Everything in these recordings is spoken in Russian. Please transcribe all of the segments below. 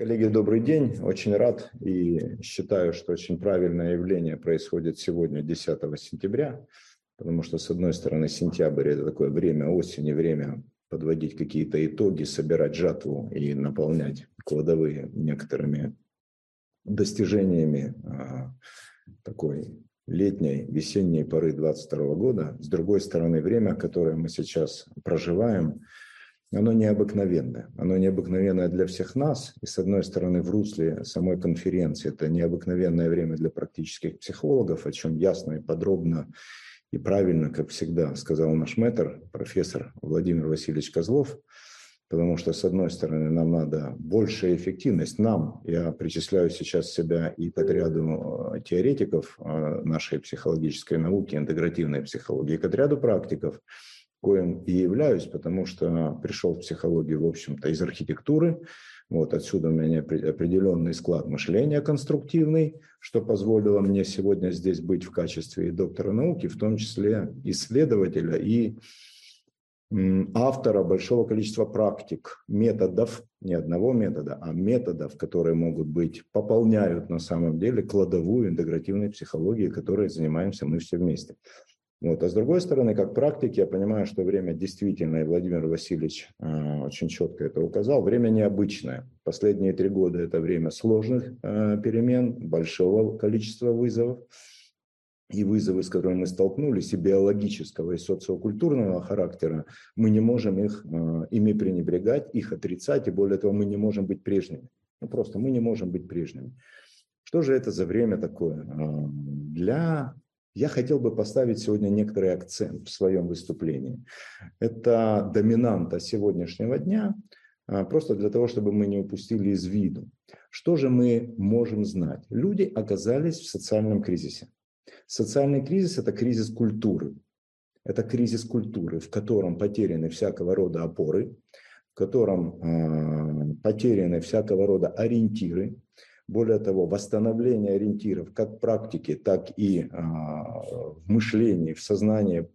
Коллеги, добрый день. Очень рад и считаю, что очень правильное явление происходит сегодня, 10 сентября, потому что, с одной стороны, сентябрь – это такое время осени, время подводить какие-то итоги, собирать жатву и наполнять кладовые некоторыми достижениями а, такой летней, весенней поры 22 года. С другой стороны, время, которое мы сейчас проживаем – оно необыкновенное. Оно необыкновенное для всех нас. И с одной стороны, в русле самой конференции это необыкновенное время для практических психологов, о чем ясно и подробно и правильно, как всегда, сказал наш мэтр, профессор Владимир Васильевич Козлов, потому что, с одной стороны, нам надо большая эффективность. Нам, я причисляю сейчас себя и к отряду э, теоретиков э, нашей психологической науки, интегративной психологии, и к отряду практиков – коим и являюсь, потому что пришел в психологию, в общем-то, из архитектуры. Вот отсюда у меня определенный склад мышления конструктивный, что позволило мне сегодня здесь быть в качестве доктора науки, в том числе исследователя и автора большого количества практик, методов, не одного метода, а методов, которые могут быть, пополняют на самом деле кладовую интегративной психологии, которой занимаемся мы все вместе. Вот. А с другой стороны, как практик, я понимаю, что время действительно, и Владимир Васильевич э, очень четко это указал, время необычное. Последние три года это время сложных э, перемен, большого количества вызовов. И вызовы, с которыми мы столкнулись, и биологического, и социокультурного характера, мы не можем их, э, ими пренебрегать, их отрицать, и более того, мы не можем быть прежними. Ну, просто мы не можем быть прежними. Что же это за время такое? Э, для я хотел бы поставить сегодня некоторый акцент в своем выступлении. Это доминанта сегодняшнего дня, а, просто для того, чтобы мы не упустили из виду. Что же мы можем знать? Люди оказались в социальном кризисе. Социальный кризис – это кризис культуры. Это кризис культуры, в котором потеряны всякого рода опоры, в котором э, потеряны всякого рода ориентиры, более того, восстановление ориентиров как в практике, так и а, в мышлении, в сознании,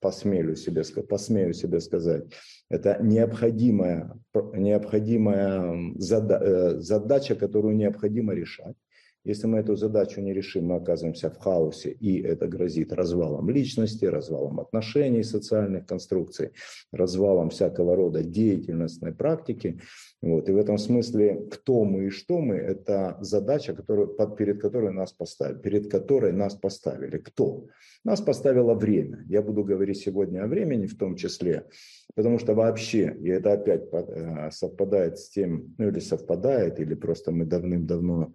посмею себе, посмею себе сказать, это необходимая, необходимая э, задача, которую необходимо решать. Если мы эту задачу не решим, мы оказываемся в хаосе, и это грозит развалом личности, развалом отношений, социальных конструкций, развалом всякого рода деятельностной практики. Вот. И в этом смысле, кто мы и что мы, это задача, которую, под, перед которой нас поставили. Перед которой нас поставили. Кто? Нас поставило время. Я буду говорить сегодня о времени в том числе, потому что вообще, и это опять э, совпадает с тем, ну или совпадает, или просто мы давным-давно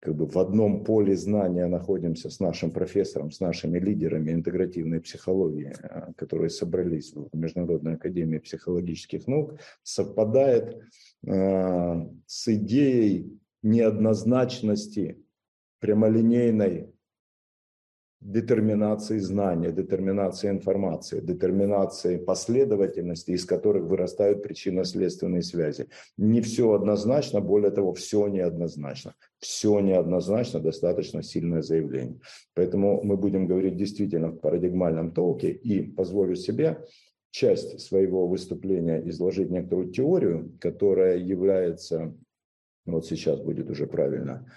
как бы в одном поле знания находимся с нашим профессором, с нашими лидерами интегративной психологии, э, которые собрались в Международной академии психологических наук, совпадает э, с идеей неоднозначности прямолинейной детерминации знания, детерминации информации, детерминации последовательности, из которых вырастают причинно-следственные связи. Не все однозначно, более того, все неоднозначно. Все неоднозначно, достаточно сильное заявление. Поэтому мы будем говорить действительно в парадигмальном толке и позволю себе часть своего выступления изложить некоторую теорию, которая является, вот сейчас будет уже правильно,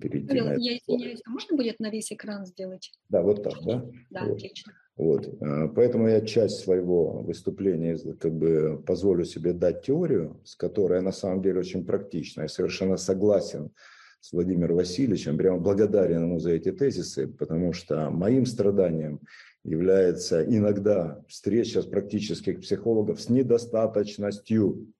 перейти Кирилл, на я извиняюсь, а можно будет на весь экран сделать? Да, вот так, да? Да, вот. отлично. Вот. А, поэтому я часть своего выступления как бы позволю себе дать теорию, с которой на самом деле очень практична. Я совершенно согласен с Владимиром Васильевичем, прямо благодарен ему за эти тезисы, потому что моим страданием является иногда встреча с практических психологов с недостаточностью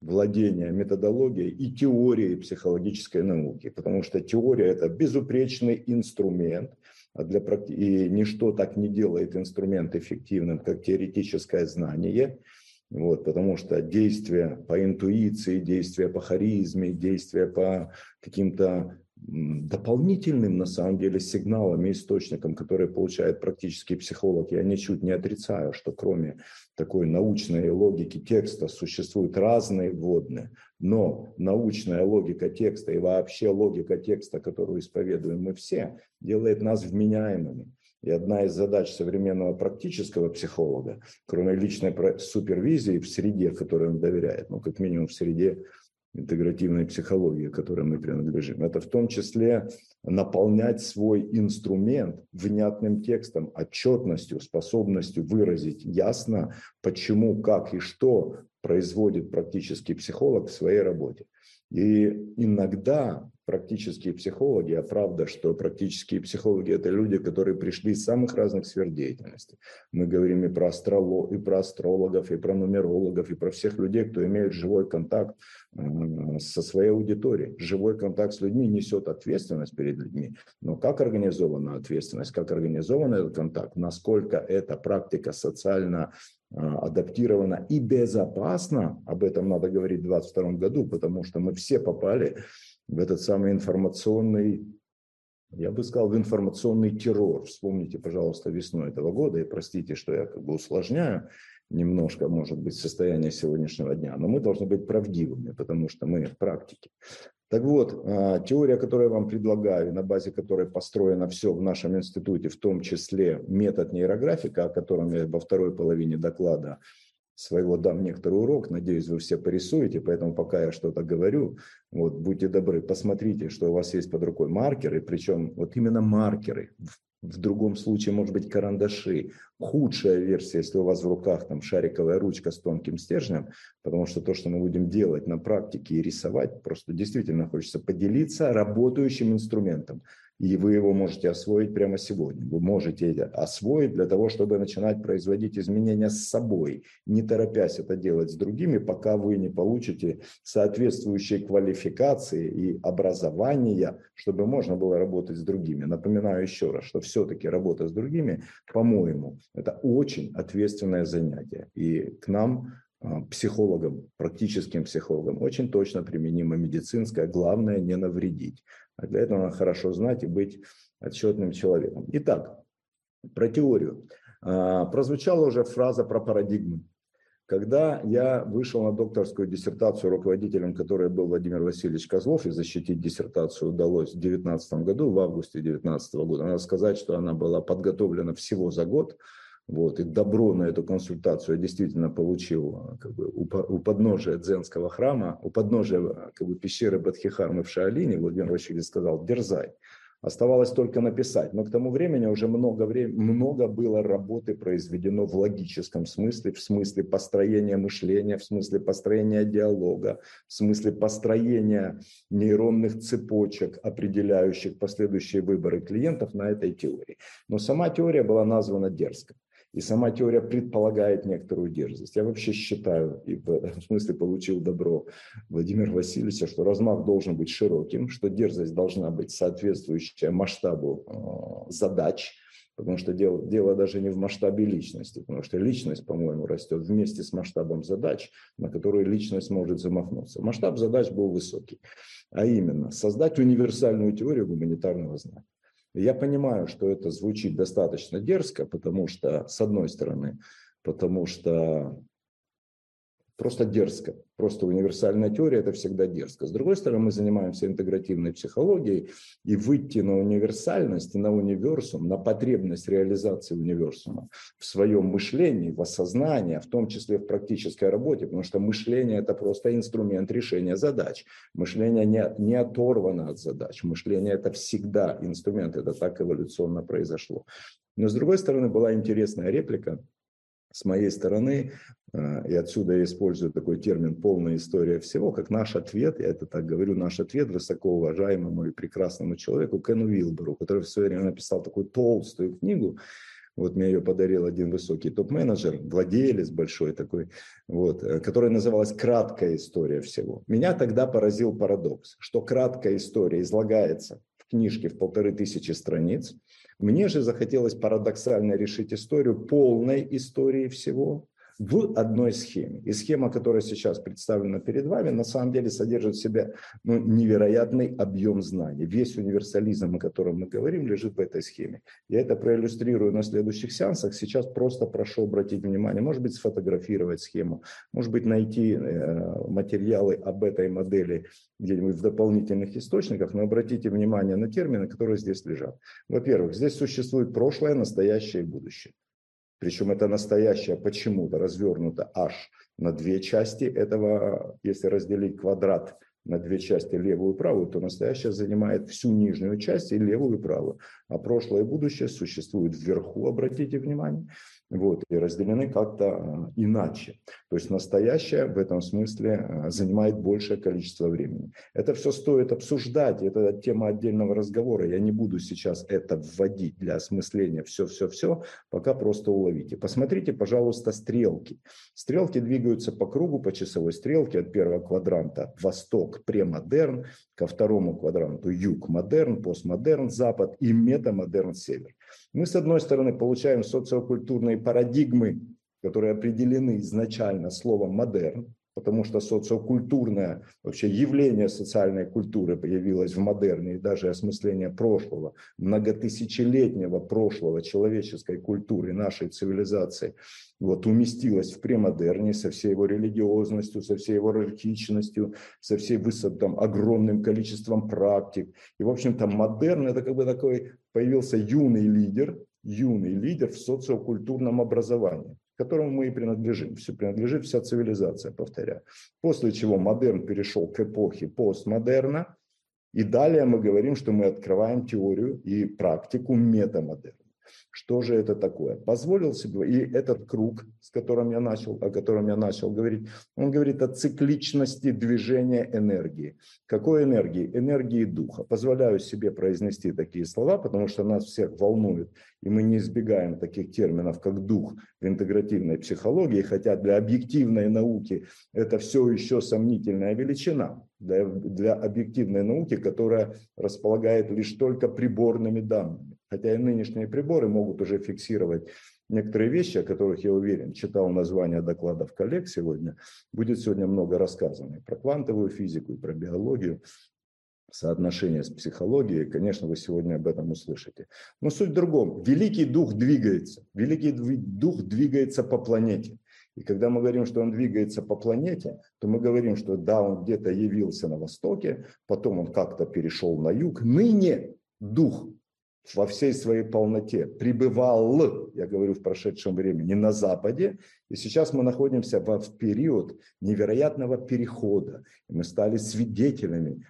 владения методологией и теорией психологической науки, потому что теория – это безупречный инструмент, а для, и ничто так не делает инструмент эффективным, как теоретическое знание, вот, потому что действия по интуиции, действия по харизме, действия по каким-то дополнительным, на самом деле, сигналом и источником, который получает практический психолог. Я ничуть не отрицаю, что кроме такой научной логики текста существуют разные вводные, но научная логика текста и вообще логика текста, которую исповедуем мы все, делает нас вменяемыми. И одна из задач современного практического психолога, кроме личной супервизии в среде, которой он доверяет, ну, как минимум в среде интегративной психологии, которой мы принадлежим. Это в том числе наполнять свой инструмент внятным текстом, отчетностью, способностью выразить ясно, почему, как и что производит практический психолог в своей работе. И иногда практические психологи, а правда, что практические психологи – это люди, которые пришли из самых разных сфер деятельности. Мы говорим и про, астролог, и про астрологов, и про нумерологов, и про всех людей, кто имеет живой контакт со своей аудиторией. Живой контакт с людьми несет ответственность перед людьми. Но как организована ответственность, как организован этот контакт, насколько эта практика социально э, адаптирована и безопасна, об этом надо говорить в 2022 году, потому что мы все попали в этот самый информационный, я бы сказал, в информационный террор. Вспомните, пожалуйста, весну этого года, и простите, что я как бы усложняю немножко, может быть, состояние сегодняшнего дня, но мы должны быть правдивыми, потому что мы в практике. Так вот, а, теория, которую я вам предлагаю, на базе которой построено все в нашем институте, в том числе метод нейрографика, о котором я во второй половине доклада своего дам некоторый урок. Надеюсь, вы все порисуете, поэтому пока я что-то говорю, вот, будьте добры, посмотрите, что у вас есть под рукой маркеры, причем вот именно маркеры, в другом случае, может быть, карандаши. Худшая версия, если у вас в руках там шариковая ручка с тонким стержнем, потому что то, что мы будем делать на практике и рисовать, просто действительно хочется поделиться работающим инструментом и вы его можете освоить прямо сегодня. Вы можете освоить для того, чтобы начинать производить изменения с собой, не торопясь это делать с другими, пока вы не получите соответствующие квалификации и образования, чтобы можно было работать с другими. Напоминаю еще раз, что все-таки работа с другими, по-моему, это очень ответственное занятие. И к нам психологам, практическим психологам, очень точно применимо медицинское. Главное не навредить. А для этого надо хорошо знать и быть отчетным человеком. Итак, про теорию. А, прозвучала уже фраза про парадигмы. Когда я вышел на докторскую диссертацию, руководителем которой был Владимир Васильевич Козлов, и защитить диссертацию удалось в 2019 году, в августе 2019 года, надо сказать, что она была подготовлена всего за год, вот, и добро на эту консультацию я действительно получил а, как бы, у, у подножия дзенского храма, у подножия а, как бы, пещеры Бадхихармы в Шаолине, Владимир Васильевич сказал, дерзай. Оставалось только написать. Но к тому времени уже много, времени, много было работы произведено в логическом смысле, в смысле построения мышления, в смысле построения диалога, в смысле построения нейронных цепочек, определяющих последующие выборы клиентов на этой теории. Но сама теория была названа дерзкой. И сама теория предполагает некоторую дерзость. Я вообще считаю, и в этом смысле получил добро Владимира Васильевича, что размах должен быть широким, что дерзость должна быть соответствующая масштабу э, задач, потому что дело, дело даже не в масштабе личности, потому что личность, по-моему, растет вместе с масштабом задач, на которые личность может замахнуться. Масштаб задач был высокий, а именно создать универсальную теорию гуманитарного знания. Я понимаю, что это звучит достаточно дерзко, потому что, с одной стороны, потому что просто дерзко. Просто универсальная теория – это всегда дерзко. С другой стороны, мы занимаемся интегративной психологией, и выйти на универсальность, на универсум, на потребность реализации универсума в своем мышлении, в осознании, в том числе в практической работе, потому что мышление – это просто инструмент решения задач. Мышление не, не оторвано от задач. Мышление – это всегда инструмент, это так эволюционно произошло. Но с другой стороны, была интересная реплика – с моей стороны, э, и отсюда я использую такой термин «полная история всего», как наш ответ, я это так говорю, наш ответ высокоуважаемому и прекрасному человеку Кену Вилберу, который в свое время написал такую толстую книгу, вот мне ее подарил один высокий топ-менеджер, владелец большой такой, вот, э, которая называлась «Краткая история всего». Меня тогда поразил парадокс, что краткая история излагается в книжке в полторы тысячи страниц – мне же захотелось парадоксально решить историю полной истории всего в одной схеме. И схема, которая сейчас представлена перед вами, на самом деле содержит в себе ну, невероятный объем знаний. Весь универсализм, о котором мы говорим, лежит в этой схеме. Я это проиллюстрирую на следующих сеансах. Сейчас просто прошу обратить внимание, может быть, сфотографировать схему, может быть, найти э, материалы об этой модели где-нибудь в дополнительных источниках, но обратите внимание на термины, которые здесь лежат. Во-первых, здесь существует прошлое, настоящее и будущее. Причем это настоящее почему-то развернуто аж на две части этого, если разделить квадрат на две части, левую и правую, то настоящее занимает всю нижнюю часть и левую и правую. А прошлое и будущее существуют вверху, обратите внимание вот, и разделены как-то а, иначе. То есть настоящее в этом смысле а, занимает большее количество времени. Это все стоит обсуждать, это тема отдельного разговора. Я не буду сейчас это вводить для осмысления все-все-все, пока просто уловите. Посмотрите, пожалуйста, стрелки. Стрелки двигаются по кругу, по часовой стрелке от первого квадранта восток, премодерн, ко второму квадранту юг, модерн, постмодерн, запад и метамодерн, север. Мы, с одной стороны, получаем социокультурные парадигмы, которые определены изначально словом «модерн», потому что социокультурное вообще явление социальной культуры появилось в модерне, и даже осмысление прошлого, многотысячелетнего прошлого человеческой культуры, нашей цивилизации, вот, уместилось в премодерне со всей его религиозностью, со всей его иерархичностью, со всей высотом, огромным количеством практик. И, в общем-то, модерн – это как бы такой появился юный лидер, юный лидер в социокультурном образовании которому мы и принадлежим. Все принадлежит вся цивилизация, повторяю. После чего модерн перешел к эпохе постмодерна, и далее мы говорим, что мы открываем теорию и практику метамодерна. Что же это такое? Позволил себе, и этот круг, с которым я начал, о котором я начал говорить, он говорит о цикличности движения энергии. Какой энергии? Энергии духа. Позволяю себе произнести такие слова, потому что нас всех волнует, и мы не избегаем таких терминов, как дух в интегративной психологии, хотя для объективной науки это все еще сомнительная величина для, для объективной науки, которая располагает лишь только приборными данными. Хотя и нынешние приборы могут уже фиксировать некоторые вещи, о которых я уверен, читал названия докладов коллег сегодня, будет сегодня много рассказано и про квантовую физику, и про биологию, соотношение с психологией, конечно, вы сегодня об этом услышите. Но суть в другом. Великий дух двигается. Великий дух двигается по планете. И когда мы говорим, что он двигается по планете, то мы говорим, что да, он где-то явился на востоке, потом он как-то перешел на юг. Ныне дух во всей своей полноте пребывал, я говорю в прошедшем времени, на Западе, и сейчас мы находимся в период невероятного перехода, и мы стали свидетелями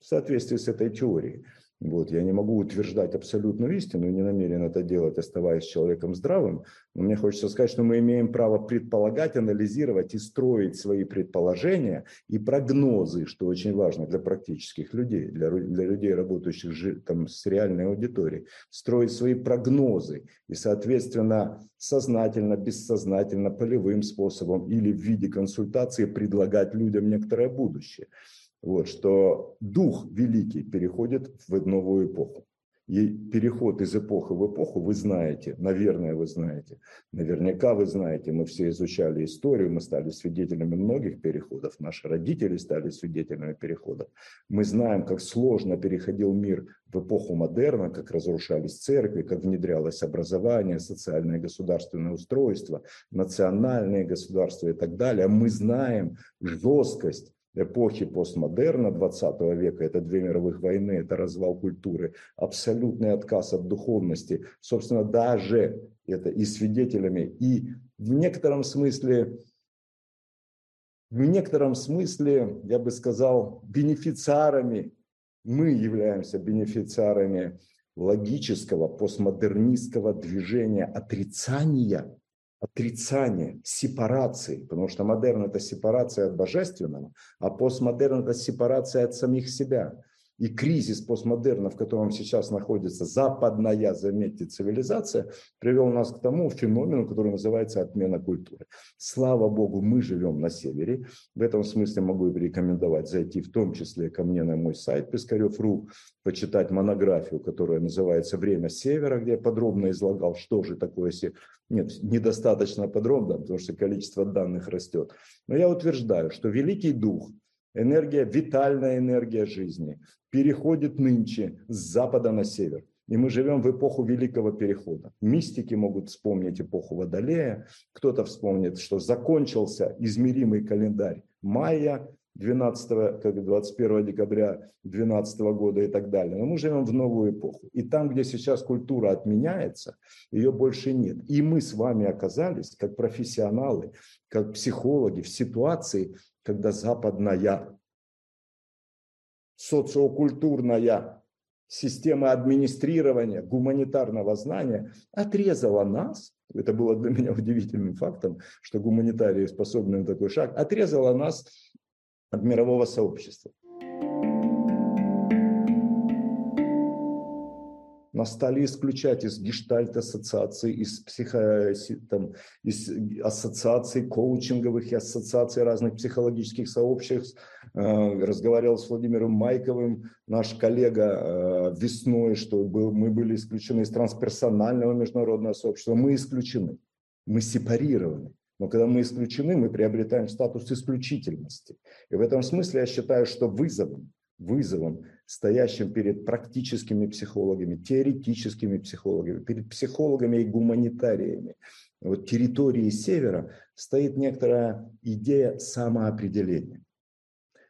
в соответствии с этой теорией. Вот, я не могу утверждать абсолютную истину, не намерен это делать, оставаясь человеком здравым, но мне хочется сказать, что мы имеем право предполагать, анализировать и строить свои предположения и прогнозы, что очень важно для практических людей, для, для людей, работающих там, с реальной аудиторией, строить свои прогнозы и, соответственно, сознательно, бессознательно, полевым способом или в виде консультации предлагать людям некоторое будущее вот, что дух великий переходит в новую эпоху. И переход из эпохи в эпоху вы знаете, наверное, вы знаете, наверняка вы знаете, мы все изучали историю, мы стали свидетелями многих переходов, наши родители стали свидетелями переходов. Мы знаем, как сложно переходил мир в эпоху модерна, как разрушались церкви, как внедрялось образование, социальное государственное устройство, национальные государства и так далее. Мы знаем жесткость эпохи постмодерна 20 века, это две мировых войны, это развал культуры, абсолютный отказ от духовности, собственно, даже это и свидетелями, и в некотором смысле, в некотором смысле, я бы сказал, бенефициарами, мы являемся бенефициарами логического постмодернистского движения отрицания отрицания, сепарации, потому что модерн – это сепарация от божественного, а постмодерн – это сепарация от самих себя. И кризис постмодерна, в котором сейчас находится западная, заметьте, цивилизация, привел нас к тому феномену, который называется отмена культуры. Слава Богу, мы живем на севере. В этом смысле могу порекомендовать зайти в том числе ко мне на мой сайт Пискарев.ру, почитать монографию, которая называется «Время севера», где я подробно излагал, что же такое север. Нет, недостаточно подробно, потому что количество данных растет. Но я утверждаю, что Великий Дух – энергия, витальная энергия жизни переходит нынче с запада на север. И мы живем в эпоху Великого Перехода. Мистики могут вспомнить эпоху Водолея, кто-то вспомнит, что закончился измеримый календарь майя, 12, как 21 декабря 12 года и так далее. Но мы живем в новую эпоху. И там, где сейчас культура отменяется, ее больше нет. И мы с вами оказались, как профессионалы, как психологи, в ситуации, когда западная социокультурная система администрирования гуманитарного знания отрезала нас, это было для меня удивительным фактом, что гуманитарии способны на такой шаг, отрезала нас от мирового сообщества. Нас стали исключать из гештальт-ассоциаций, из, психо, там, из ассоциаций коучинговых и ассоциаций разных психологических сообществ. Э, разговаривал с Владимиром Майковым, наш коллега, э, весной, что мы были исключены из трансперсонального международного сообщества. Мы исключены, мы сепарированы. Но когда мы исключены, мы приобретаем статус исключительности. И в этом смысле я считаю, что вызовом, вызовом, стоящим перед практическими психологами, теоретическими психологами, перед психологами и гуманитариями, вот территории Севера стоит некоторая идея самоопределения.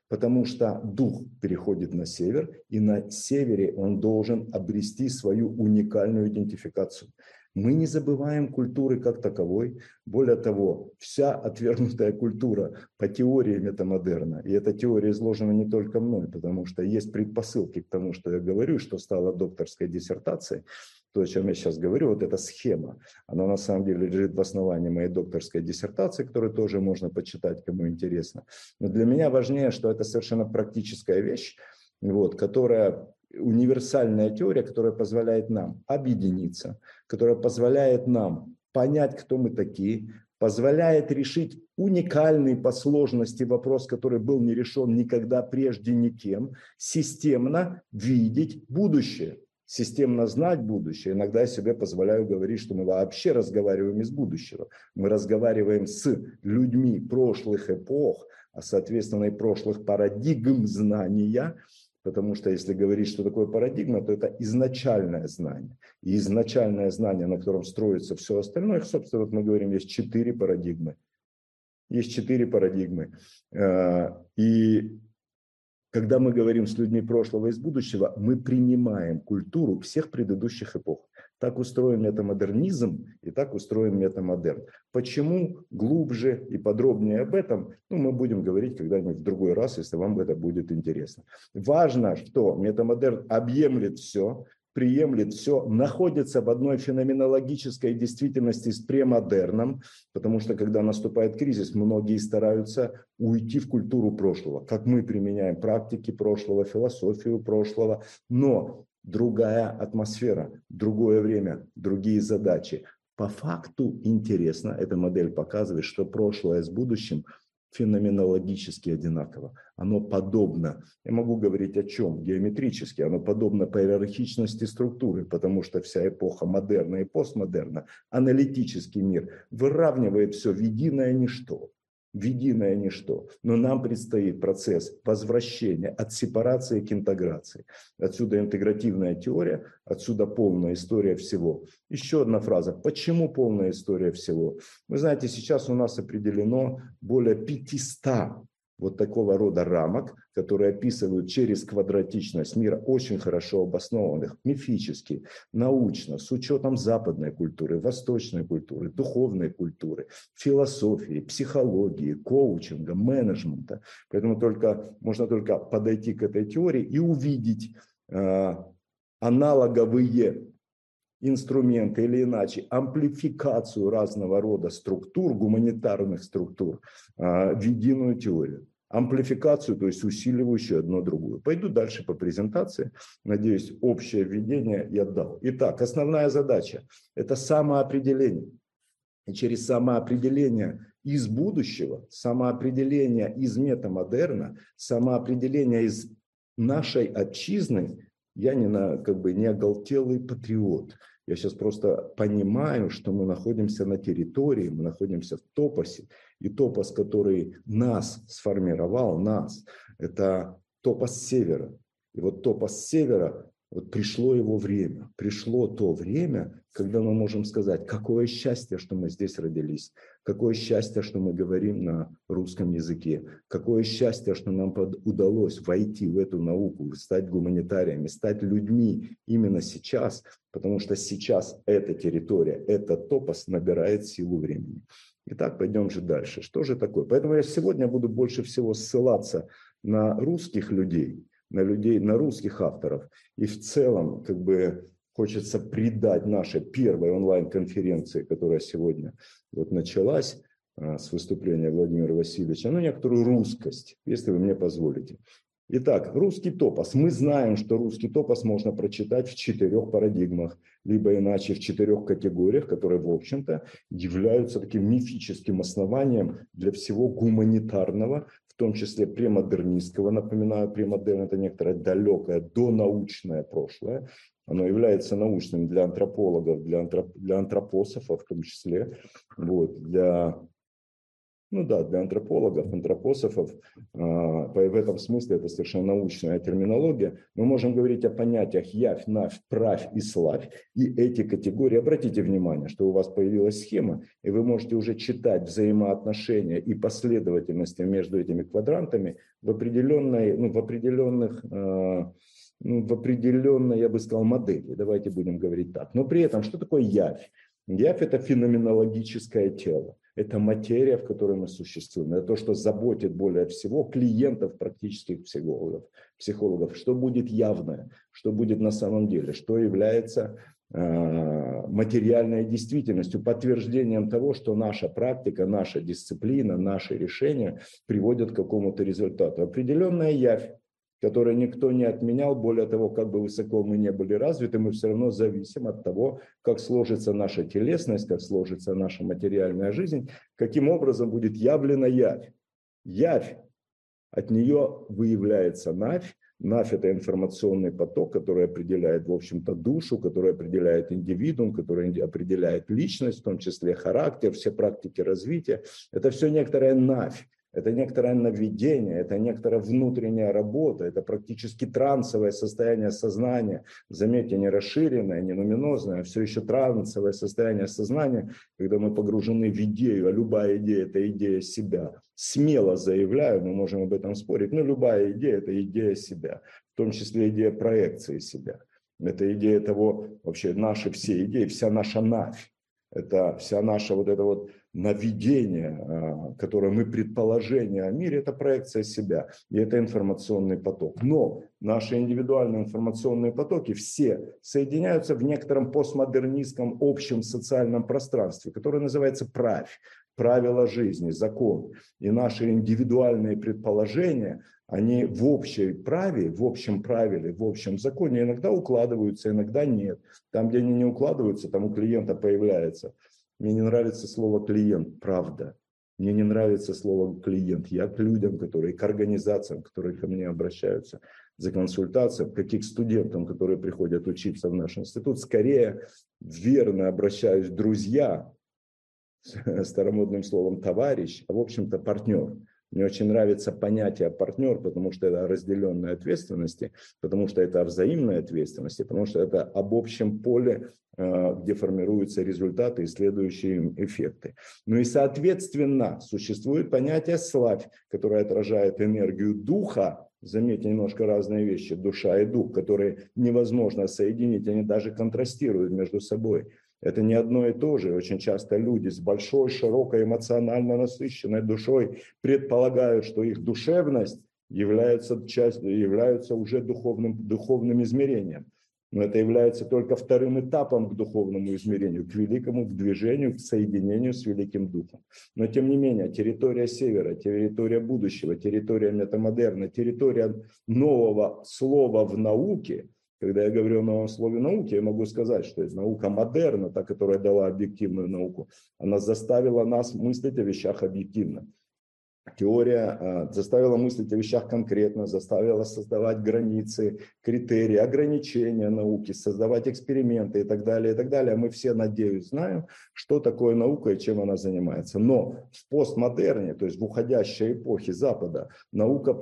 Потому что дух переходит на север, и на севере он должен обрести свою уникальную идентификацию. Мы не забываем культуры как таковой. Более того, вся отвергнутая культура по теории метамодерна, и эта теория изложена не только мной, потому что есть предпосылки к тому, что я говорю, что стало докторской диссертацией, то, о чем я сейчас говорю, вот эта схема, она на самом деле лежит в основании моей докторской диссертации, которую тоже можно почитать, кому интересно. Но для меня важнее, что это совершенно практическая вещь, вот, которая универсальная теория, которая позволяет нам объединиться, которая позволяет нам понять, кто мы такие, позволяет решить уникальный по сложности вопрос, который был не решен никогда прежде никем, системно видеть будущее, системно знать будущее. Иногда я себе позволяю говорить, что мы вообще разговариваем из будущего. Мы разговариваем с людьми прошлых эпох, а соответственно и прошлых парадигм знания, Потому что если говорить, что такое парадигма, то это изначальное знание. И изначальное знание, на котором строится все остальное, собственно, вот мы говорим, есть четыре парадигмы. Есть четыре парадигмы. Э, и когда мы говорим с людьми прошлого и из будущего, мы принимаем культуру всех предыдущих эпох. Так устроен метамодернизм и так устроен метамодерн. Почему глубже и подробнее об этом, ну, мы будем говорить когда-нибудь в другой раз, если вам это будет интересно. Важно, что метамодерн объемлет все, приемлет все, находится в одной феноменологической действительности с премодерном, потому что когда наступает кризис, многие стараются уйти в культуру прошлого, как мы применяем практики прошлого, философию прошлого, но другая атмосфера, другое время, другие задачи. По факту интересно, эта модель показывает, что прошлое с будущим феноменологически одинаково. Оно подобно, я могу говорить о чем, геометрически, оно подобно по иерархичности структуры, потому что вся эпоха модерна и постмодерна, аналитический мир выравнивает все в единое ничто в единое ничто. Но нам предстоит процесс возвращения от сепарации к интеграции. Отсюда интегративная теория, отсюда полная история всего. Еще одна фраза. Почему полная история всего? Вы знаете, сейчас у нас определено более 500 вот такого рода рамок, которые описывают через квадратичность мира, очень хорошо обоснованных, мифически, научно, с учетом западной культуры, восточной культуры, духовной культуры, философии, психологии, коучинга, менеджмента. Поэтому только, можно только подойти к этой теории и увидеть э, аналоговые инструменты или иначе амплификацию разного рода структур, гуманитарных структур а, в единую теорию. Амплификацию, то есть усиливающую одно другую. Пойду дальше по презентации. Надеюсь, общее введение я дал. Итак, основная задача – это самоопределение. И через самоопределение из будущего, самоопределение из метамодерна, самоопределение из нашей отчизны я не, на, как бы, не оголтелый патриот. Я сейчас просто понимаю, что мы находимся на территории, мы находимся в топосе. И топос, который нас сформировал, нас, это топос севера. И вот топос севера, Вот пришло его время, пришло то время, когда мы можем сказать, какое счастье, что мы здесь родились, какое счастье, что мы говорим на русском языке, какое счастье, что нам удалось войти в эту науку, стать гуманитариями, стать людьми именно сейчас, потому что сейчас эта территория, этот топос набирает силу времени. Итак, пойдем же дальше. Что же такое? Поэтому я сегодня буду больше всего ссылаться на русских людей, на людей, на русских авторов. И в целом, как бы, хочется придать нашей первой онлайн-конференции, которая сегодня вот началась а, с выступления Владимира Васильевича, ну, некоторую русскость, если вы мне позволите. Итак, русский топос. Мы знаем, что русский топос можно прочитать в четырех парадигмах, либо иначе в четырех категориях, которые, в общем-то, являются таким мифическим основанием для всего гуманитарного, в том числе премодернистского. Напоминаю, премодерн – это некоторое далекое донаучное прошлое. Оно является научным для антропологов, для, антроп, для антропософов в том числе, вот, для ну да, для антропологов, антропософов, а, в этом смысле это совершенно научная терминология. Мы можем говорить о понятиях явь, навь, правь и славь. И эти категории, обратите внимание, что у вас появилась схема, и вы можете уже читать взаимоотношения и последовательности между этими квадрантами в определенной, ну, в определенных а, ну, в определенной, я бы сказал, модели. Давайте будем говорить так. Но при этом, что такое явь? Явь – это феноменологическое тело. Это материя, в которой мы существуем. Это то, что заботит более всего клиентов практических психологов. психологов. Что будет явное, что будет на самом деле, что является э, материальной действительностью, подтверждением того, что наша практика, наша дисциплина, наши решения приводят к какому-то результату. Определенная явь, которые никто не отменял. Более того, как бы высоко мы не были развиты, мы все равно зависим от того, как сложится наша телесность, как сложится наша материальная жизнь, каким образом будет явлена явь. Явь, от нее выявляется навь, Навь – это информационный поток, который определяет, в общем-то, душу, который определяет индивидуум, который определяет личность, в том числе характер, все практики развития. Это все некоторая навь это некоторое наведение, это некоторая внутренняя работа, это практически трансовое состояние сознания. Заметьте, не расширенное, не нуминозное, а все еще трансовое состояние сознания, когда мы погружены в идею, а любая идея – это идея себя. Смело заявляю, мы можем об этом спорить, но любая идея – это идея себя, в том числе идея проекции себя. Это идея того, вообще наши все идеи, вся наша навь. Это вся наша вот эта вот наведение, а, которое мы предположение о мире, это проекция себя, и это информационный поток. Но наши индивидуальные информационные потоки все соединяются в некотором постмодернистском общем социальном пространстве, которое называется правь, правила жизни, закон. И наши индивидуальные предположения, они в общей праве, в общем правиле, в общем законе иногда укладываются, иногда нет. Там, где они не укладываются, там у клиента появляется – мне не нравится слово клиент, правда. Мне не нравится слово клиент. Я к людям, которые, к организациям, которые ко мне обращаются за консультацией, как и к студентам, которые приходят учиться в наш институт, скорее верно обращаюсь друзья, старомодным словом товарищ, а в общем-то партнер. Мне очень нравится понятие партнер, потому что это о разделенной ответственности, потому что это о взаимной ответственности, потому что это об общем поле, э, где формируются результаты и следующие эффекты. Ну и соответственно существует понятие славь, которое отражает энергию духа, заметьте, немножко разные вещи, душа и дух, которые невозможно соединить, они даже контрастируют между собой. Это не одно и то же. Очень часто люди с большой, широкой, эмоционально насыщенной душой предполагают, что их душевность является, часть, является уже духовным, духовным измерением. Но это является только вторым этапом к духовному измерению, к великому к движению, к соединению с Великим Духом. Но тем не менее, территория Севера, территория будущего, территория метамодерна, территория нового слова в науке – когда я говорю о новом слове науки, я могу сказать, что наука модерна, та, которая дала объективную науку, она заставила нас мыслить о вещах объективно. Теория а, заставила мыслить о вещах конкретно, заставила создавать границы, критерии, ограничения науки, создавать эксперименты и так далее, и так далее. А мы все, надеюсь, знаем, что такое наука и чем она занимается. Но в постмодерне, то есть в уходящей эпохе Запада, наука,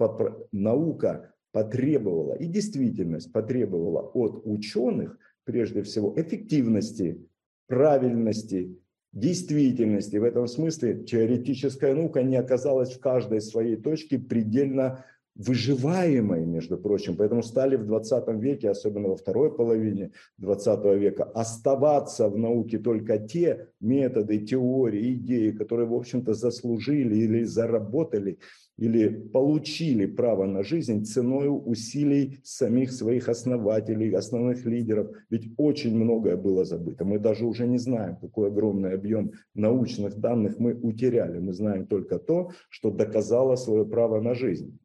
наука потребовала, и действительность потребовала от ученых, прежде всего, эффективности, правильности, действительности. В этом смысле теоретическая наука не оказалась в каждой своей точке предельно выживаемой, между прочим. Поэтому стали в 20 веке, особенно во второй половине 20 века, оставаться в науке только те методы, теории, идеи, которые, в общем-то, заслужили или заработали, или получили право на жизнь ценой усилий самих своих основателей, основных лидеров. Ведь очень многое было забыто. Мы даже уже не знаем, какой огромный объем научных данных мы утеряли. Мы знаем только то, что доказало свое право на жизнь.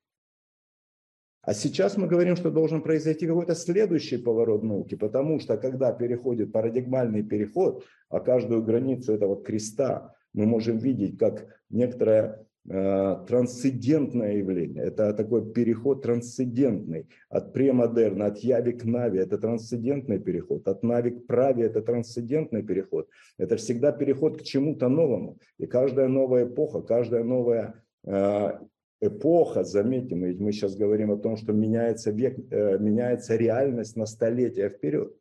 А сейчас мы говорим, что должен произойти какой-то следующий поворот науки, потому что когда переходит парадигмальный переход, а каждую границу этого креста мы можем видеть как некоторое э, трансцендентное явление. Это такой переход трансцендентный от премодерна, от яви к нави. Это трансцендентный переход. От нави к праве это трансцендентный переход. Это всегда переход к чему-то новому. И каждая новая эпоха, каждая новая э, эпоха, заметим, ведь мы сейчас говорим о том, что меняется век, э, меняется реальность на столетия вперед.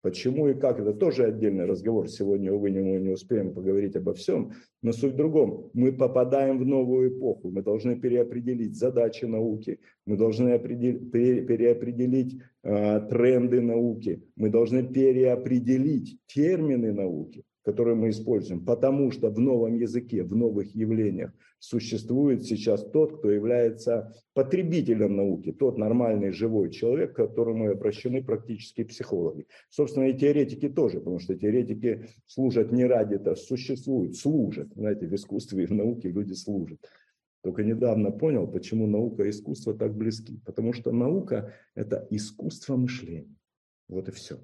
Почему и как, это тоже отдельный разговор. Сегодня, увы, мы не успеем поговорить обо всем. Но суть в другом. Мы попадаем в новую эпоху. Мы должны переопределить задачи науки. Мы должны переопределить э, тренды науки. Мы должны переопределить термины науки которые мы используем, потому что в новом языке, в новых явлениях существует сейчас тот, кто является потребителем науки, тот нормальный живой человек, к которому обращены практически психологи. Собственно, и теоретики тоже, потому что теоретики служат не ради этого, существуют, служат. Знаете, в искусстве и в науке люди служат. Только недавно понял, почему наука и искусство так близки. Потому что наука – это искусство мышления. Вот и все.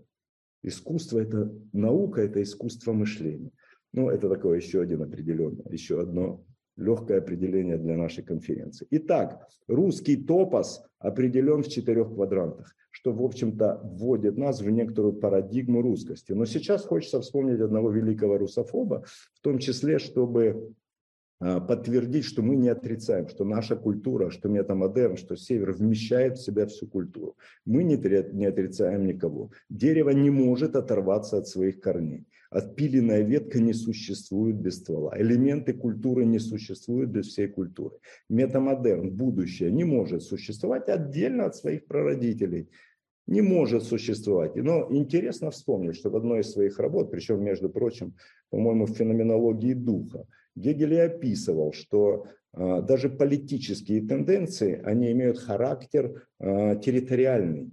Искусство – это наука, это искусство мышления. Ну, это такое еще один определенное, еще одно легкое определение для нашей конференции. Итак, русский топос определен в четырех квадрантах, что, в общем-то, вводит нас в некоторую парадигму русскости. Но сейчас хочется вспомнить одного великого русофоба, в том числе, чтобы подтвердить, что мы не отрицаем, что наша культура, что метамодерн, что север вмещает в себя всю культуру. Мы не, не отрицаем никого. Дерево не может оторваться от своих корней. Отпиленная ветка не существует без ствола. Элементы культуры не существуют без всей культуры. Метамодерн, будущее, не может существовать отдельно от своих прародителей не может существовать. Но интересно вспомнить, что в одной из своих работ, причем, между прочим, по-моему, в феноменологии духа, Гегель описывал, что а, даже политические тенденции, они имеют характер а, территориальный.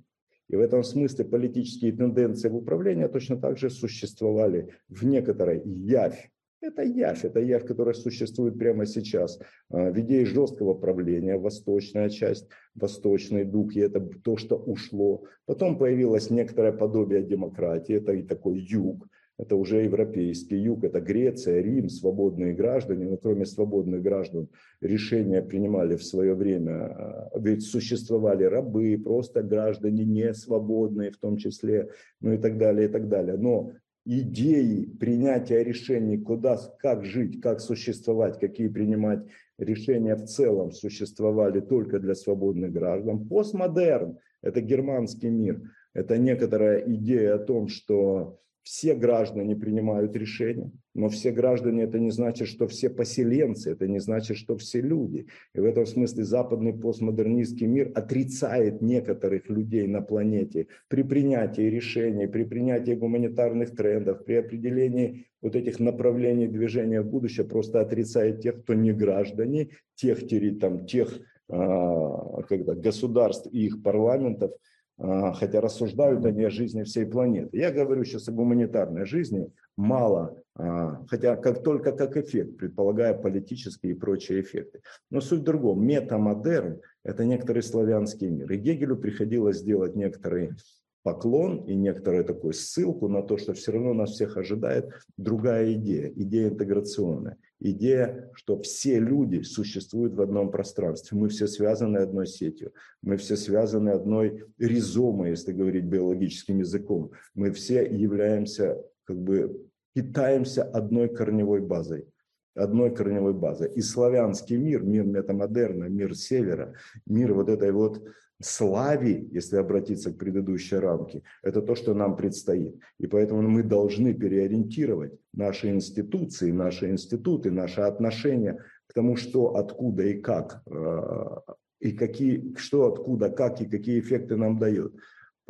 И в этом смысле политические тенденции в управлении точно так же существовали в некоторой явь. Это явь, это явь, которая существует прямо сейчас. А, в идее жесткого правления, восточная часть, восточный дух, и это то, что ушло. Потом появилось некоторое подобие демократии, это и такой юг, это уже европейский юг, это Греция, Рим, свободные граждане, но кроме свободных граждан решения принимали в свое время, а, ведь существовали рабы, просто граждане не свободные в том числе, ну и так далее, и так далее. Но идеи принятия решений, куда, как жить, как существовать, какие принимать решения в целом существовали только для свободных граждан. Постмодерн – это германский мир, это некоторая идея о том, что все граждане принимают решения, но все граждане это не значит, что все поселенцы, это не значит, что все люди. И в этом смысле западный постмодернистский мир отрицает некоторых людей на планете при принятии решений, при принятии гуманитарных трендов, при определении вот этих направлений движения в будущее, просто отрицает тех, кто не граждане, тех, там, тех когда, государств и их парламентов, хотя рассуждают они о жизни всей планеты. Я говорю сейчас о гуманитарной жизни, мало, а, хотя как только как эффект, предполагая политические и прочие эффекты. Но суть в другом. Метамодерн – это некоторый славянский мир. И Гегелю приходилось сделать некоторые поклон и некоторую такую ссылку на то, что все равно нас всех ожидает другая идея, идея интеграционная, идея, что все люди существуют в одном пространстве, мы все связаны одной сетью, мы все связаны одной ризомой, если говорить биологическим языком, мы все являемся, как бы, питаемся одной корневой базой. одной корневой базы. И славянский мир, мир метамодерна, мир севера, мир вот этой вот славе, если обратиться к предыдущей рамке, это то, что нам предстоит. И поэтому мы должны переориентировать наши институции, наши институты, наши отношения к тому, что, откуда и как, э, и какие, что, откуда, как и какие эффекты нам дает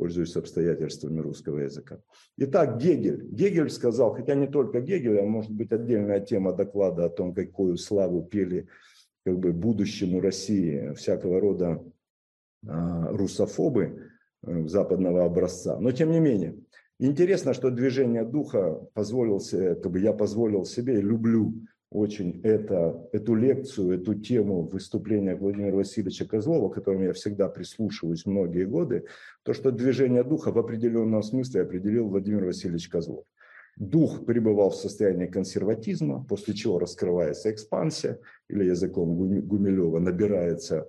пользуясь обстоятельствами русского языка. Итак, Гегель. Гегель сказал, хотя не только Гегель, а может быть отдельная тема доклада о том, какую славу пели как бы будущему России всякого рода а, русофобы э, западного образца. Но тем не менее, интересно, что движение духа позволил, как бы я позволил себе, люблю очень это, эту лекцию, эту тему выступления Владимира Васильевича Козлова, к которому я всегда прислушиваюсь многие годы, то, что движение духа в определенном смысле определил Владимир Васильевич Козлов. Дух пребывал в состоянии консерватизма, после чего раскрывается экспансия, или языком Гумилева набирается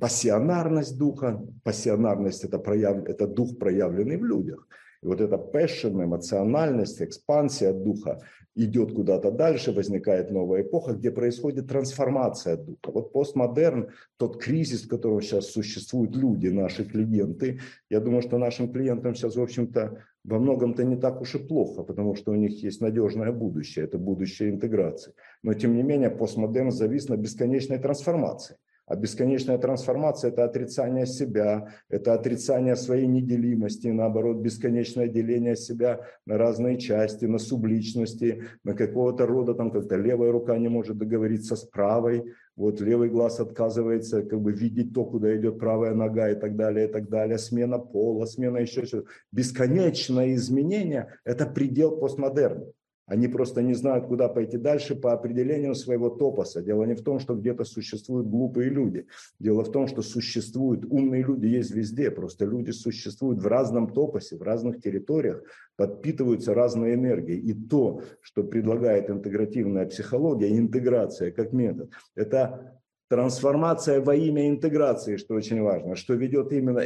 пассионарность духа. Пассионарность это, прояв... – это дух, проявленный в людях. И вот эта passion, эмоциональность, экспансия духа идет куда-то дальше, возникает новая эпоха, где происходит трансформация духа. Вот постмодерн, тот кризис, в котором сейчас существуют люди, наши клиенты, я думаю, что нашим клиентам сейчас, в общем-то, во многом-то не так уж и плохо, потому что у них есть надежное будущее, это будущее интеграции. Но, тем не менее, постмодерн завис на бесконечной трансформации. А бесконечная трансформация – это отрицание себя, это отрицание своей неделимости, наоборот, бесконечное деление себя на разные части, на субличности, на какого-то рода, там как-то левая рука не может договориться с правой, вот левый глаз отказывается как бы видеть то, куда идет правая нога и так далее, и так далее, смена пола, смена еще чего-то. Бесконечное изменение – это предел постмодерна. Они просто не знают, куда пойти дальше по определению своего топоса. Дело не в том, что где-то существуют глупые люди. Дело в том, что существуют умные люди, есть везде. Просто люди существуют в разном топосе, в разных территориях, подпитываются разной энергией. И то, что предлагает интегративная психология, интеграция как метод, это трансформация во имя интеграции, что очень важно, что ведет именно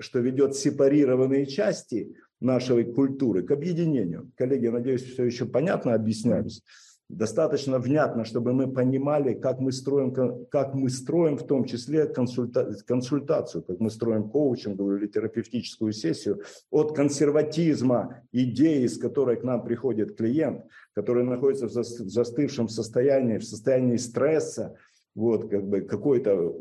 что ведет сепарированные части – нашей культуры к объединению. Коллеги, надеюсь, все еще понятно объясняюсь. Достаточно внятно, чтобы мы понимали, как мы строим, как мы строим в том числе консульта, консультацию, как мы строим коучинговую или терапевтическую сессию от консерватизма идеи, с которой к нам приходит клиент, который находится в застывшем состоянии, в состоянии стресса, вот, как бы какой-то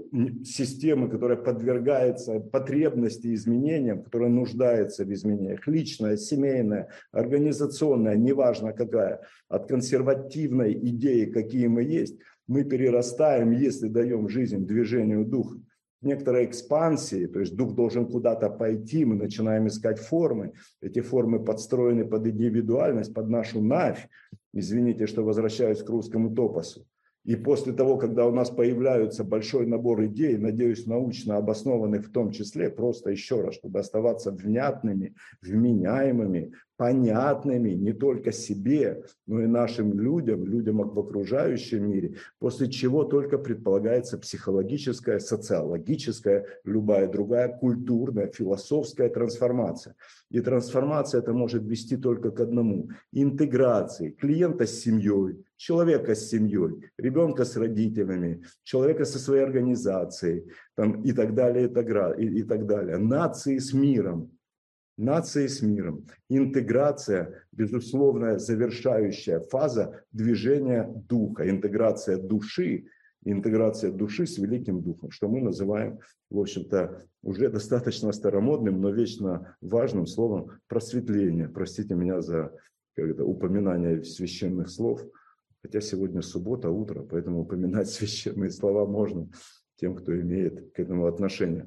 системы, которая подвергается потребности изменениям, которая нуждается в изменениях, личная, семейная, организационная, неважно какая, от консервативной идеи, какие мы есть, мы перерастаем, если даем жизнь движению духа, некоторой экспансии, то есть дух должен куда-то пойти, мы начинаем искать формы, эти формы подстроены под индивидуальность, под нашу навь, извините, что возвращаюсь к русскому топосу, и после того, когда у нас появляются большой набор идей, надеюсь, научно обоснованных в том числе, просто еще раз, чтобы оставаться внятными, вменяемыми, понятными не только себе, но и нашим людям, людям в окружающем мире, после чего только предполагается психологическая, социологическая, любая другая культурная, философская трансформация. И трансформация это может вести только к одному – интеграции клиента с семьей, человека с семьей, ребенка с родителями, человека со своей организацией там, и так далее, и так, и, и так далее, нации с миром, нации с миром. Интеграция, безусловная завершающая фаза движения духа, интеграция души, интеграция души с великим духом, что мы называем, в общем-то, уже достаточно старомодным, но вечно важным словом просветление. Простите меня за это, упоминание священных слов, хотя сегодня суббота, утро, поэтому упоминать священные слова можно тем, кто имеет к этому отношение.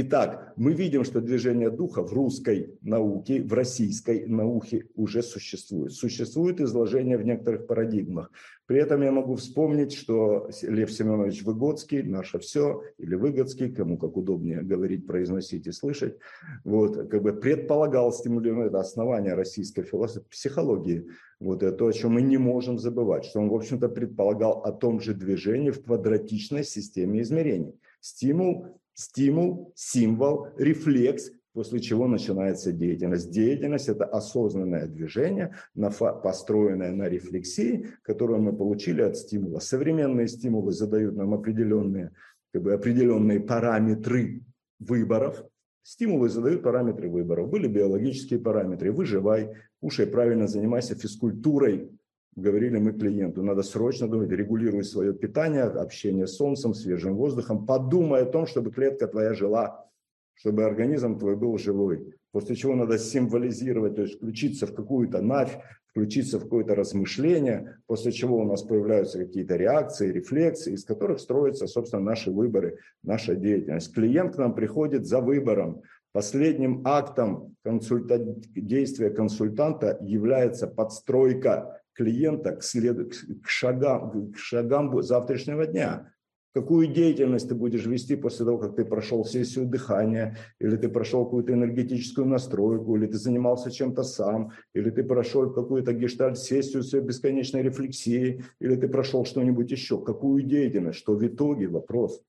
Итак, мы видим, что движение духа в русской науке, в российской науке уже существует. Существует изложение в некоторых парадигмах. При этом я могу вспомнить, что Лев Семенович Выгодский, наше все, или Выгодский, кому как удобнее говорить, произносить и слышать, вот, как бы предполагал стимулирование, это основание российской философии, психологии, вот это то, о чем мы не можем забывать, что он, в общем-то, предполагал о том же движении в квадратичной системе измерений. Стимул стимул, символ, рефлекс, после чего начинается деятельность. Деятельность – это осознанное движение, построенное на рефлексии, которую мы получили от стимула. Современные стимулы задают нам определенные, как бы определенные параметры выборов, Стимулы задают параметры выборов. Были биологические параметры. Выживай, кушай правильно, занимайся физкультурой. Говорили мы клиенту, надо срочно думать, регулируй свое питание, общение с солнцем, свежим воздухом. Подумай о том, чтобы клетка твоя жила, чтобы организм твой был живой. После чего надо символизировать, то есть включиться в какую-то навь, включиться в какое-то размышление, после чего у нас появляются какие-то реакции, рефлексии, из которых строятся, собственно, наши выборы, наша деятельность. Клиент к нам приходит за выбором. Последним актом консульта... действия консультанта является подстройка клиента к, след... к, шагам, к шагам завтрашнего дня какую деятельность ты будешь вести после того, как ты прошел сессию дыхания, или ты прошел какую-то энергетическую настройку, или ты занимался чем-то сам, или ты прошел какую-то гештальт-сессию с бесконечной рефлексией, или ты прошел что-нибудь еще. Какую деятельность? Что в итоге? Вопрос.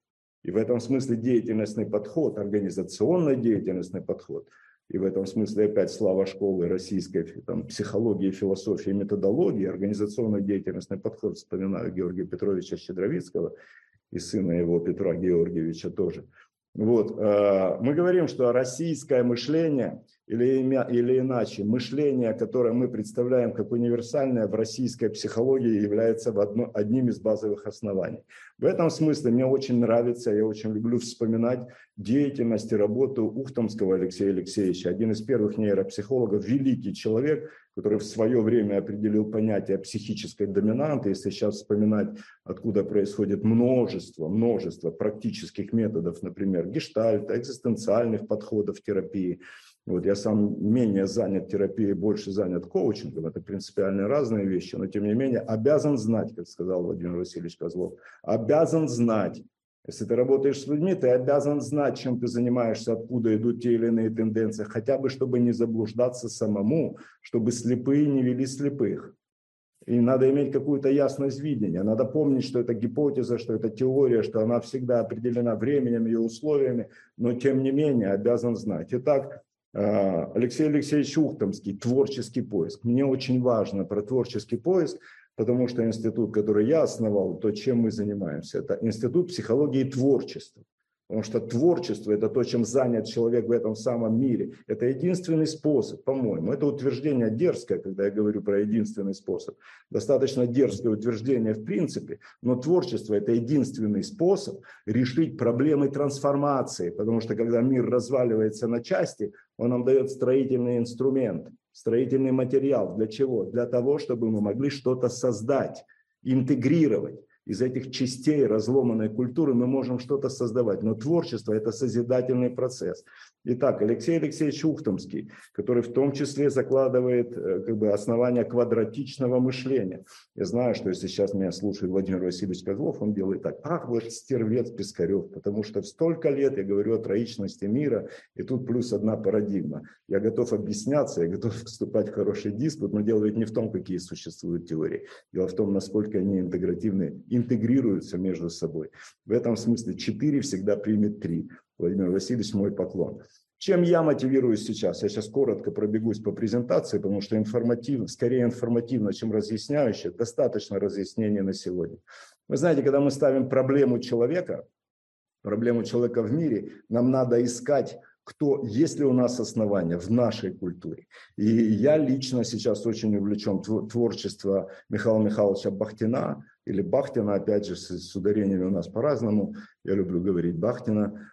И в этом смысле деятельностный подход, организационный деятельностный подход, и в этом смысле опять слава школы российской там, психологии, философии, методологии, организационный деятельностный подход, вспоминаю Георгия Петровича Щедровицкого – и сына его Петра Георгиевича тоже. Вот. Э, мы говорим, что российское мышление или, или иначе, мышление, которое мы представляем как универсальное в российской психологии, является одно, одним из базовых оснований. В этом смысле мне очень нравится, я очень люблю вспоминать деятельность и работу Ухтомского Алексея Алексеевича, один из первых нейропсихологов, великий человек, который в свое время определил понятие психической доминанты. Если сейчас вспоминать, откуда происходит множество, множество практических методов, например, гештальта, экзистенциальных подходов терапии – вот я сам менее занят терапией, больше занят коучингом. Это принципиально разные вещи, но тем не менее обязан знать, как сказал Владимир Васильевич Козлов, обязан знать. Если ты работаешь с людьми, ты обязан знать, чем ты занимаешься, откуда идут те или иные тенденции, хотя бы чтобы не заблуждаться самому, чтобы слепые не вели слепых. И надо иметь какую-то ясность видения. Надо помнить, что это гипотеза, что это теория, что она всегда определена временем и условиями, но тем не менее обязан знать. Итак, Алексей Алексеевич Ухтомский «Творческий поиск». Мне очень важно про творческий поиск, потому что институт, который я основал, то, чем мы занимаемся, это институт психологии творчества. Потому что творчество – это то, чем занят человек в этом самом мире. Это единственный способ, по-моему. Это утверждение дерзкое, когда я говорю про единственный способ. Достаточно дерзкое утверждение в принципе, но творчество – это единственный способ решить проблемы трансформации. Потому что когда мир разваливается на части, он нам дает строительный инструмент, строительный материал. Для чего? Для того, чтобы мы могли что-то создать, интегрировать из этих частей разломанной культуры мы можем что-то создавать. Но творчество – это созидательный процесс. Итак, Алексей Алексеевич Ухтомский, который в том числе закладывает э, как бы, основания квадратичного мышления. Я знаю, что если сейчас меня слушает Владимир Васильевич Козлов, он делает так. Ах, вот стервец Пискарев, потому что столько лет я говорю о троичности мира, и тут плюс одна парадигма. Я готов объясняться, я готов вступать в хороший диспут, но дело ведь не в том, какие существуют теории. Дело в том, насколько они интегративны интегрируются между собой. В этом смысле 4 всегда примет 3. Владимир Васильевич, мой поклон. Чем я мотивируюсь сейчас? Я сейчас коротко пробегусь по презентации, потому что информативно, скорее информативно, чем разъясняюще. Достаточно разъяснений на сегодня. Вы знаете, когда мы ставим проблему человека, проблему человека в мире, нам надо искать кто, есть ли у нас основания в нашей культуре. И я лично сейчас очень увлечен творчеством Михаила Михайловича Бахтина, или Бахтина, опять же, с, ударениями у нас по-разному, я люблю говорить Бахтина,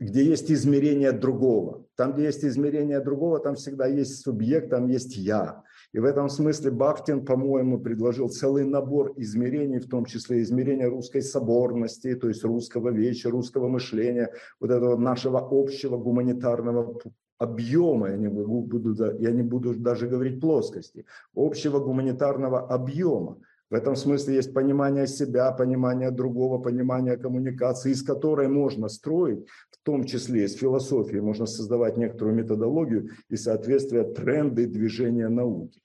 где есть измерение другого. Там, где есть измерение другого, там всегда есть субъект, там есть я. И в этом смысле Бахтин, по-моему, предложил целый набор измерений, в том числе измерения русской соборности, то есть русского вечера, русского мышления, вот этого нашего общего гуманитарного объема, я не буду, я не буду даже говорить плоскости, общего гуманитарного объема. В этом смысле есть понимание себя, понимание другого, понимание коммуникации, из которой можно строить, в том числе из философии, можно создавать некоторую методологию и, соответствие, тренды движения науки.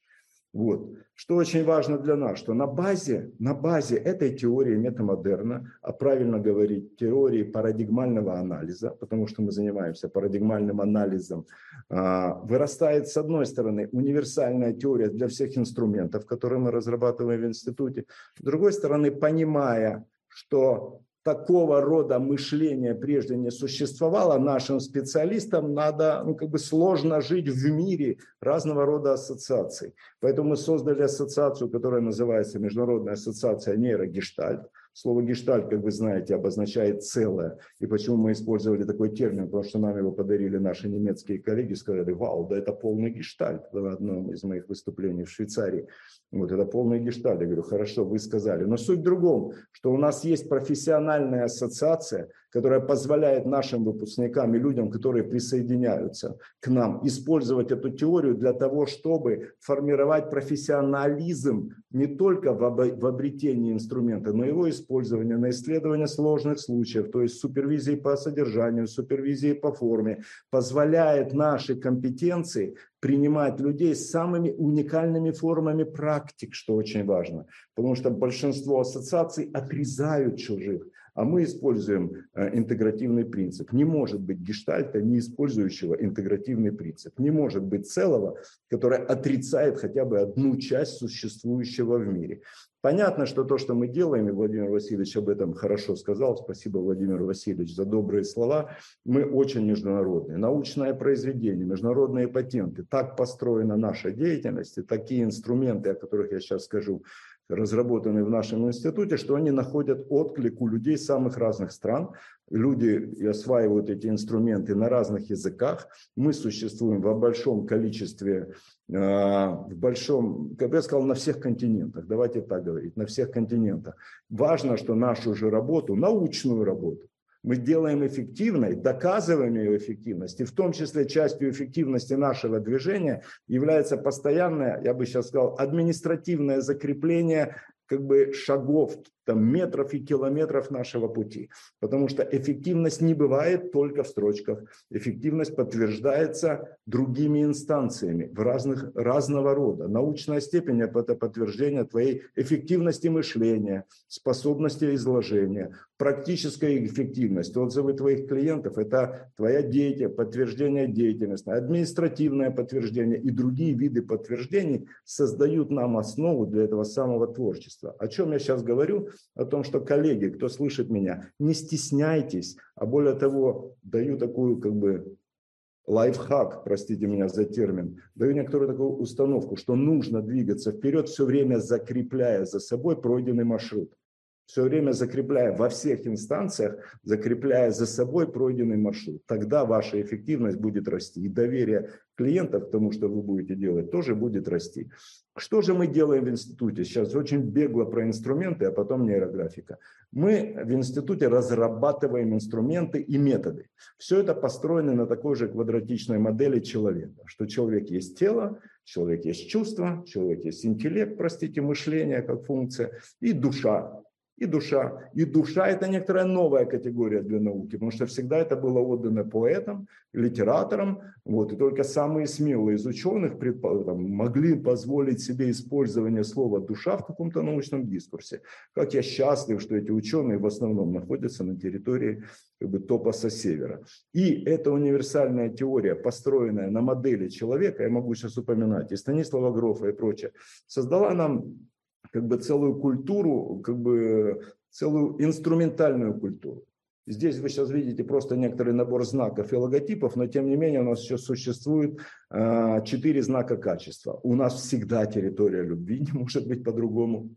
Вот. Что очень важно для нас, что на базе, на базе этой теории метамодерна, а правильно говорить, теории парадигмального анализа, потому что мы занимаемся парадигмальным анализом, а, вырастает, с одной стороны, универсальная теория для всех инструментов, которые мы разрабатываем в институте, с другой стороны, понимая, что такого рода мышления прежде не существовало, нашим специалистам надо, ну, как бы сложно жить в мире разного рода ассоциаций. Поэтому мы создали ассоциацию, которая называется Международная ассоциация нейрогештальт. Слово гештальт, как вы знаете, обозначает целое. И почему мы использовали такой термин? Потому что нам его подарили наши немецкие коллеги, сказали, вау, да это полный гештальт в одном из моих выступлений в Швейцарии. Вот это полный гештальт. Я говорю, хорошо, вы сказали. Но суть в другом, что у нас есть профессиональная ассоциация, которая позволяет нашим выпускникам и людям, которые присоединяются к нам, использовать эту теорию для того, чтобы формировать профессионализм не только в, обретении инструмента, но и его использование на исследование сложных случаев, то есть супервизии по содержанию, супервизии по форме, позволяет наши компетенции принимать людей с самыми уникальными формами практик, что очень важно, потому что большинство ассоциаций отрезают чужих, а мы используем э, интегративный принцип. Не может быть гештальта, не использующего интегративный принцип. Не может быть целого, которое отрицает хотя бы одну часть существующего в мире. Понятно, что то, что мы делаем, и Владимир Васильевич об этом хорошо сказал, спасибо, Владимир Васильевич, за добрые слова, мы очень международные. Научное произведение, международные патенты, так построена наша деятельность, и такие инструменты, о которых я сейчас скажу, разработаны в нашем институте, что они находят отклик у людей самых разных стран. Люди осваивают эти инструменты на разных языках. Мы существуем в большом количестве, а, в большом, как я сказал, на всех континентах. Давайте так говорить, на всех континентах. Важно, что нашу же работу, научную работу, мы делаем эффективной, доказываем ее эффективность. И в том числе частью эффективности нашего движения является постоянное, я бы сейчас сказал, административное закрепление как бы шагов там, метров и километров нашего пути. Потому что эффективность не бывает только в строчках. Эффективность подтверждается другими инстанциями в разных, разного рода. Научная степень – это подтверждение твоей эффективности мышления, способности изложения, практическая эффективность, отзывы твоих клиентов – это твоя деятельность, подтверждение деятельности, административное подтверждение и другие виды подтверждений создают нам основу для этого самого творчества. О чем я сейчас говорю? О том, что, коллеги, кто слышит меня, не стесняйтесь, а более того, даю такую как бы лайфхак, простите меня за термин, даю некоторую такую установку, что нужно двигаться вперед, все время закрепляя за собой пройденный маршрут все время закрепляя во всех инстанциях, закрепляя за собой пройденный маршрут. Тогда ваша эффективность будет расти. И доверие клиентов к тому, что вы будете делать, тоже будет расти. Что же мы делаем в институте? Сейчас очень бегло про инструменты, а потом нейрографика. Мы в институте разрабатываем инструменты и методы. Все это построено на такой же квадратичной модели человека, что человек есть тело, человек есть чувство, человек есть интеллект, простите, мышление как функция, и душа, и душа. И душа – это некоторая новая категория для науки, потому что всегда это было отдано поэтам, литераторам, вот, и только самые смелые из ученых там, могли позволить себе использование слова «душа» в каком-то научном дискурсе. Как я счастлив, что эти ученые в основном находятся на территории как бы, топоса севера. И эта универсальная теория, построенная на модели человека, я могу сейчас упоминать, и Станислава Грофа и прочее, создала нам как бы целую культуру, как бы целую инструментальную культуру. Здесь вы сейчас видите просто некоторый набор знаков и логотипов, но тем не менее у нас еще существует э, четыре знака качества. У нас всегда территория любви, не может быть по-другому.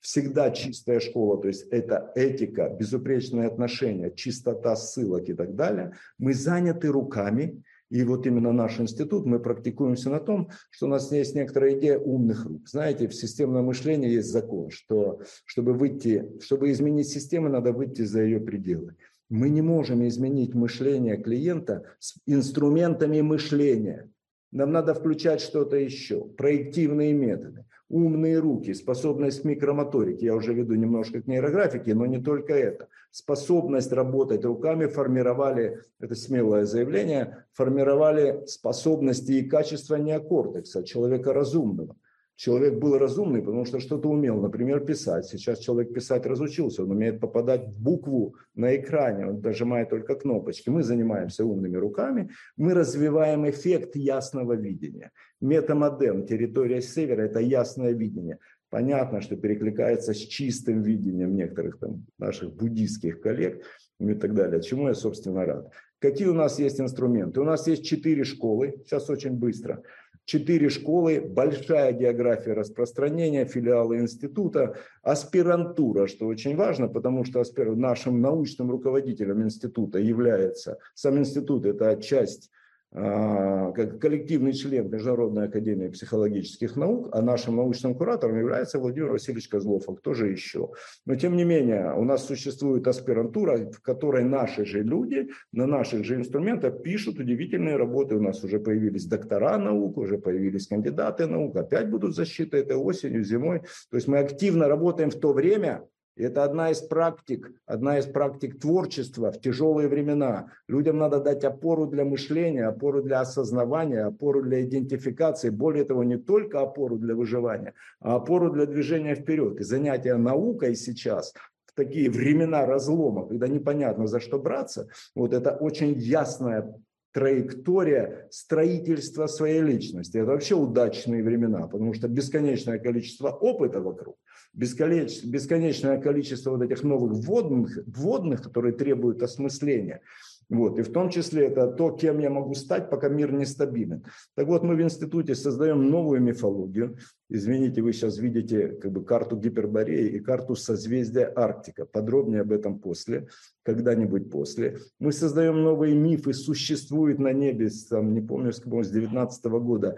Всегда чистая школа, то есть это этика, безупречные отношения, чистота ссылок и так далее. Мы заняты руками, и вот именно наш институт, мы практикуемся на том, что у нас есть некоторая идея умных рук. Знаете, в системном мышлении есть закон, что чтобы выйти, чтобы изменить систему, надо выйти за ее пределы. Мы не можем изменить мышление клиента с инструментами мышления. Нам надо включать что-то еще, проективные методы умные руки, способность к микромоторике, я уже веду немножко к нейрографике, но не только это. Способность работать руками формировали, это смелое заявление, формировали способности и качества неокортекса, человека разумного. Человек был разумный, потому что что-то умел, например, писать. Сейчас человек писать разучился, он умеет попадать в букву на экране, он нажимает только кнопочки. Мы занимаемся умными руками, мы развиваем эффект ясного видения. Метамодерн, территория севера – это ясное видение. Понятно, что перекликается с чистым видением некоторых там наших буддийских коллег и так далее. Чему я, собственно, рад. Какие у нас есть инструменты? У нас есть четыре школы, сейчас очень быстро – четыре школы, большая география распространения, филиалы института, аспирантура, что очень важно, потому что нашим научным руководителем института является, сам институт – это часть как коллективный член Международной академии психологических наук, а нашим научным куратором является Владимир Васильевич Козлов, а кто же еще? Но тем не менее, у нас существует аспирантура, в которой наши же люди на наших же инструментах пишут удивительные работы. У нас уже появились доктора наук, уже появились кандидаты наук, опять будут защиты этой осенью, зимой. То есть мы активно работаем в то время, это одна из практик, одна из практик творчества в тяжелые времена. Людям надо дать опору для мышления, опору для осознавания, опору для идентификации. Более того, не только опору для выживания, а опору для движения вперед. И занятия наукой сейчас в такие времена разлома, когда непонятно за что браться, вот это очень ясная траектория строительства своей личности. Это вообще удачные времена, потому что бесконечное количество опыта вокруг бесконечное количество вот этих новых вводных, вводных, которые требуют осмысления. Вот. И в том числе это то, кем я могу стать, пока мир нестабилен. Так вот, мы в институте создаем новую мифологию. Извините, вы сейчас видите как бы карту Гипербореи и карту созвездия Арктика. Подробнее об этом после, когда-нибудь после. Мы создаем новые мифы, существуют на небе, там, не помню, с 19 года,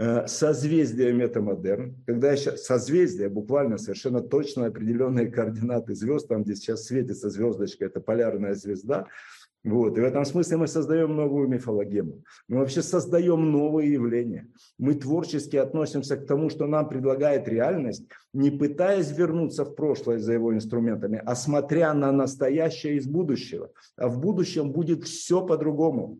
Э, созвездие метамодерн, когда еще созвездие, буквально совершенно точно определенные координаты звезд, там, где сейчас светится звездочка, это полярная звезда, вот. И в этом смысле мы создаем новую мифологему. Мы вообще создаем новые явления. Мы творчески относимся к тому, что нам предлагает реальность, не пытаясь вернуться в прошлое за его инструментами, а смотря на настоящее из будущего. А в будущем будет все по-другому.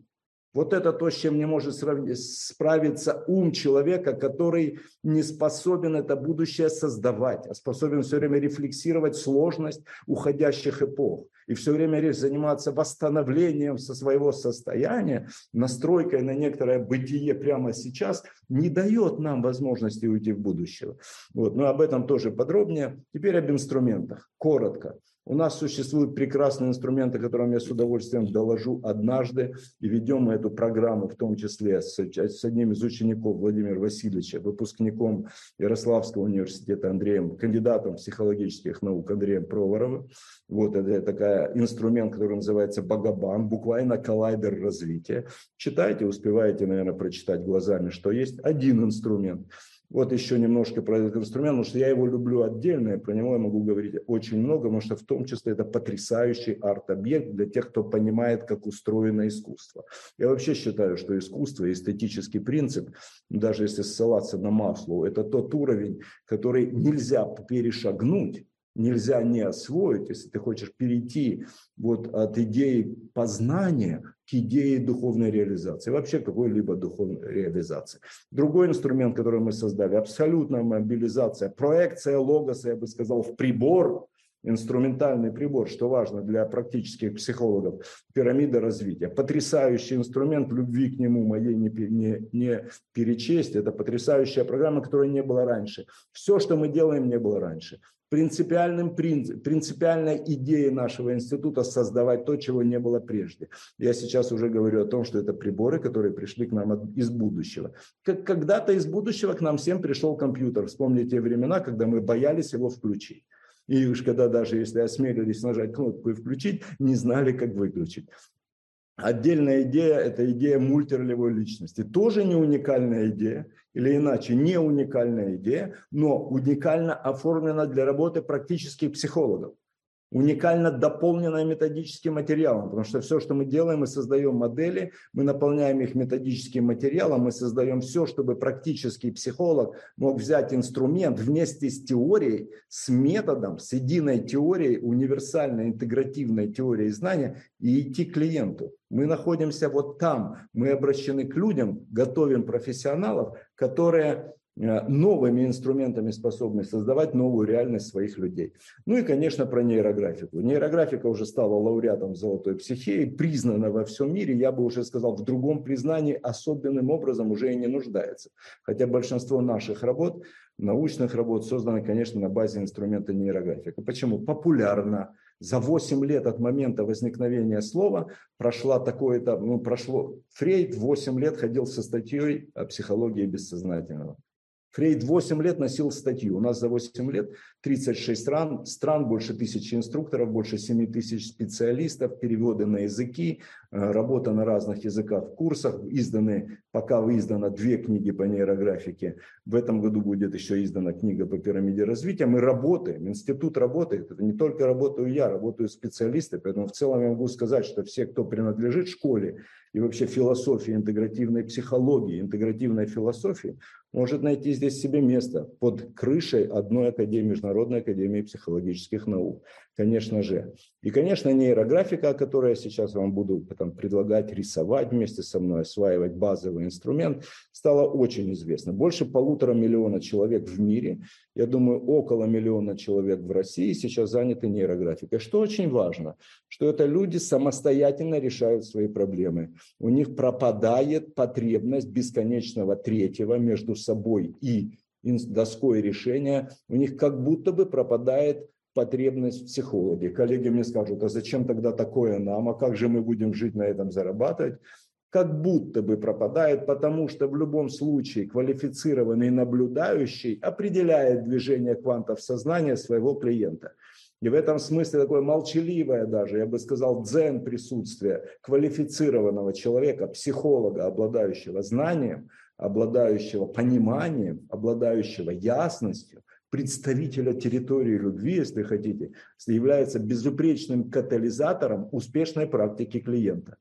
Вот это то, с чем не может справиться ум человека, который не способен это будущее создавать, а способен все время рефлексировать сложность уходящих эпох и все время заниматься восстановлением со своего состояния, настройкой на некоторое бытие прямо сейчас, не дает нам возможности уйти в будущее. Вот. Но об этом тоже подробнее. Теперь об инструментах. Коротко. У нас существуют прекрасные инструменты, которым я с удовольствием доложу однажды. И ведем мы эту программу, в том числе с, с одним из учеников Владимира Васильевича, выпускником Ярославского университета Андреем, кандидатом психологических наук Андреем Проворовым. Вот это такая инструмент, который называется Багабан, буквально коллайдер развития. Читайте, успеваете, наверное, прочитать глазами, что есть один инструмент – вот еще немножко про этот инструмент, потому что я его люблю отдельно, и про него я могу говорить очень много, потому что в том числе это потрясающий арт-объект для тех, кто понимает, как устроено искусство. Я вообще считаю, что искусство, эстетический принцип, даже если ссылаться на масло, это тот уровень, который нельзя перешагнуть, нельзя не освоить, если ты хочешь перейти вот от идеи познания к идее духовной реализации, вообще какой-либо духовной реализации. Другой инструмент, который мы создали, абсолютная мобилизация, проекция логоса, я бы сказал, в прибор, инструментальный прибор, что важно для практических психологов, пирамида развития. Потрясающий инструмент, любви к нему моей не, не, не перечесть. Это потрясающая программа, которой не было раньше. Все, что мы делаем, не было раньше принципиальным принцип, принципиальной идеей нашего института создавать то, чего не было прежде. Я сейчас уже говорю о том, что это приборы, которые пришли к нам из будущего. Как когда-то из будущего к нам всем пришел компьютер. Вспомните те времена, когда мы боялись его включить. И уж когда даже если осмелились нажать кнопку и включить, не знали, как выключить. Отдельная идея – это идея мультиролевой личности. Тоже не уникальная идея, или иначе не уникальная идея, но уникально оформлена для работы практических психологов уникально дополненная методическим материалом, потому что все, что мы делаем, мы создаем модели, мы наполняем их методическим материалом, мы создаем все, чтобы практический психолог мог взять инструмент вместе с теорией, с методом, с единой теорией, универсальной интегративной теорией знания и идти к клиенту. Мы находимся вот там, мы обращены к людям, готовим профессионалов, которые новыми инструментами способны создавать новую реальность своих людей. Ну и, конечно, про нейрографику. Нейрографика уже стала лауреатом золотой психеи, признана во всем мире, я бы уже сказал, в другом признании особенным образом уже и не нуждается. Хотя большинство наших работ, научных работ созданы, конечно, на базе инструмента нейрографика. Почему? Популярно, за 8 лет от момента возникновения слова прошла такое-то, ну, прошло, Фрейд 8 лет ходил со статьей о психологии бессознательного. Фрейд 8 лет носил статью. У нас за 8 лет 36 стран, стран больше тысячи инструкторов, больше 7 тысяч специалистов, переводы на языки, э, работа на разных языках в курсах. Изданы, пока издано две книги по нейрографике. В этом году будет еще издана книга по пирамиде развития. Мы работаем, институт работает. Это не только работаю я, работают специалисты. Поэтому в целом я могу сказать, что все, кто принадлежит школе и вообще философии интегративной психологии, интегративной философии, может найти здесь себе место под крышей одной академии, Международной академии психологических наук конечно же. И, конечно, нейрографика, которую я сейчас вам буду потом предлагать рисовать вместе со мной, осваивать базовый инструмент, стала очень известна. Больше полутора миллиона человек в мире, я думаю, около миллиона человек в России сейчас заняты нейрографикой. Что очень важно, что это люди самостоятельно решают свои проблемы. У них пропадает потребность бесконечного третьего между собой и доской решения. У них как будто бы пропадает потребность в психологе. Коллеги мне скажут, а зачем тогда такое нам, а как же мы будем жить на этом зарабатывать? Как будто бы пропадает, потому что в любом случае квалифицированный наблюдающий определяет движение квантов сознания своего клиента. И в этом смысле такое молчаливое даже, я бы сказал, дзен присутствие квалифицированного человека, психолога, обладающего знанием, обладающего пониманием, обладающего ясностью, представителя территории любви, если хотите, является безупречным катализатором успешной практики клиента.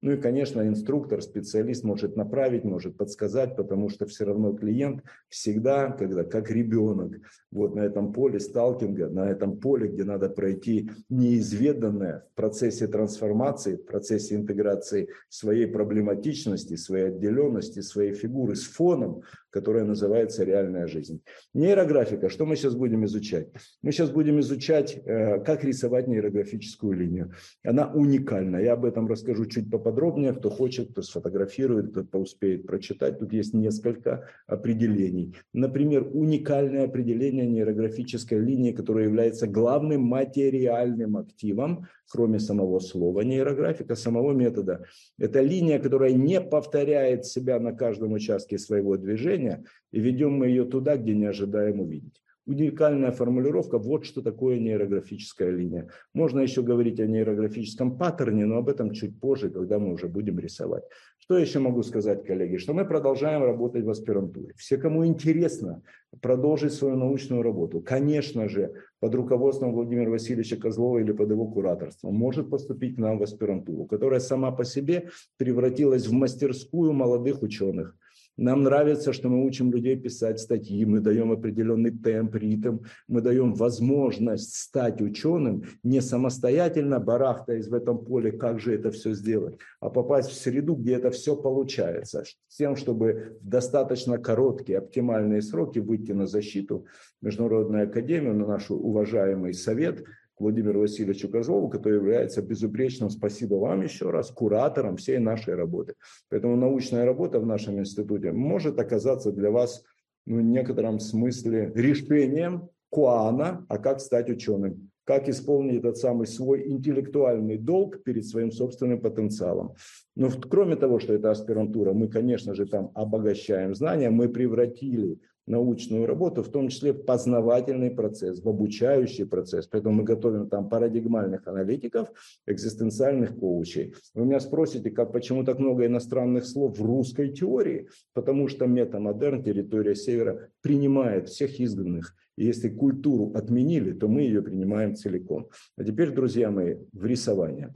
Ну и, конечно, инструктор, специалист может направить, может подсказать, потому что все равно клиент всегда, когда как ребенок, вот на этом поле сталкинга, на этом поле, где надо пройти неизведанное в процессе трансформации, в процессе интеграции своей проблематичности, своей отделенности, своей фигуры с фоном, которая называется реальная жизнь. Нейрографика, что мы сейчас будем изучать? Мы сейчас будем изучать, э, как рисовать нейрографическую линию. Она уникальна, я об этом расскажу чуть поподробнее, кто хочет, кто сфотографирует, кто успеет прочитать. Тут есть несколько определений. Например, уникальное определение нейрографической линии, которая является главным материальным активом кроме самого слова нейрографика, самого метода. Это линия, которая не повторяет себя на каждом участке своего движения, и ведем мы ее туда, где не ожидаем увидеть. Уникальная формулировка, вот что такое нейрографическая линия. Можно еще говорить о нейрографическом паттерне, но об этом чуть позже, когда мы уже будем рисовать. Что еще могу сказать, коллеги? Что мы продолжаем работать в аспирантуре. Все, кому интересно продолжить свою научную работу, конечно же, под руководством Владимира Васильевича Козлова или под его кураторством, может поступить к нам в аспирантуру, которая сама по себе превратилась в мастерскую молодых ученых – нам нравится, что мы учим людей писать статьи, мы даем определенный темп, ритм, мы даем возможность стать ученым, не самостоятельно барахтаясь в этом поле, как же это все сделать, а попасть в среду, где это все получается, с тем, чтобы в достаточно короткие, оптимальные сроки выйти на защиту Международной Академии, на наш уважаемый совет – Владимиру Васильевичу Козлову, который является безупречным, спасибо вам еще раз, куратором всей нашей работы. Поэтому научная работа в нашем институте может оказаться для вас ну, в некотором смысле решением Куана, а как стать ученым, как исполнить этот самый свой интеллектуальный долг перед своим собственным потенциалом. Но кроме того, что это аспирантура, мы, конечно же, там обогащаем знания, мы превратили научную работу, в том числе в познавательный процесс, в обучающий процесс. Поэтому мы готовим там парадигмальных аналитиков, экзистенциальных коучей. Вы меня спросите, как, почему так много иностранных слов в русской теории? Потому что метамодерн, территория Севера, принимает всех изгнанных. И если культуру отменили, то мы ее принимаем целиком. А теперь, друзья мои, в рисование.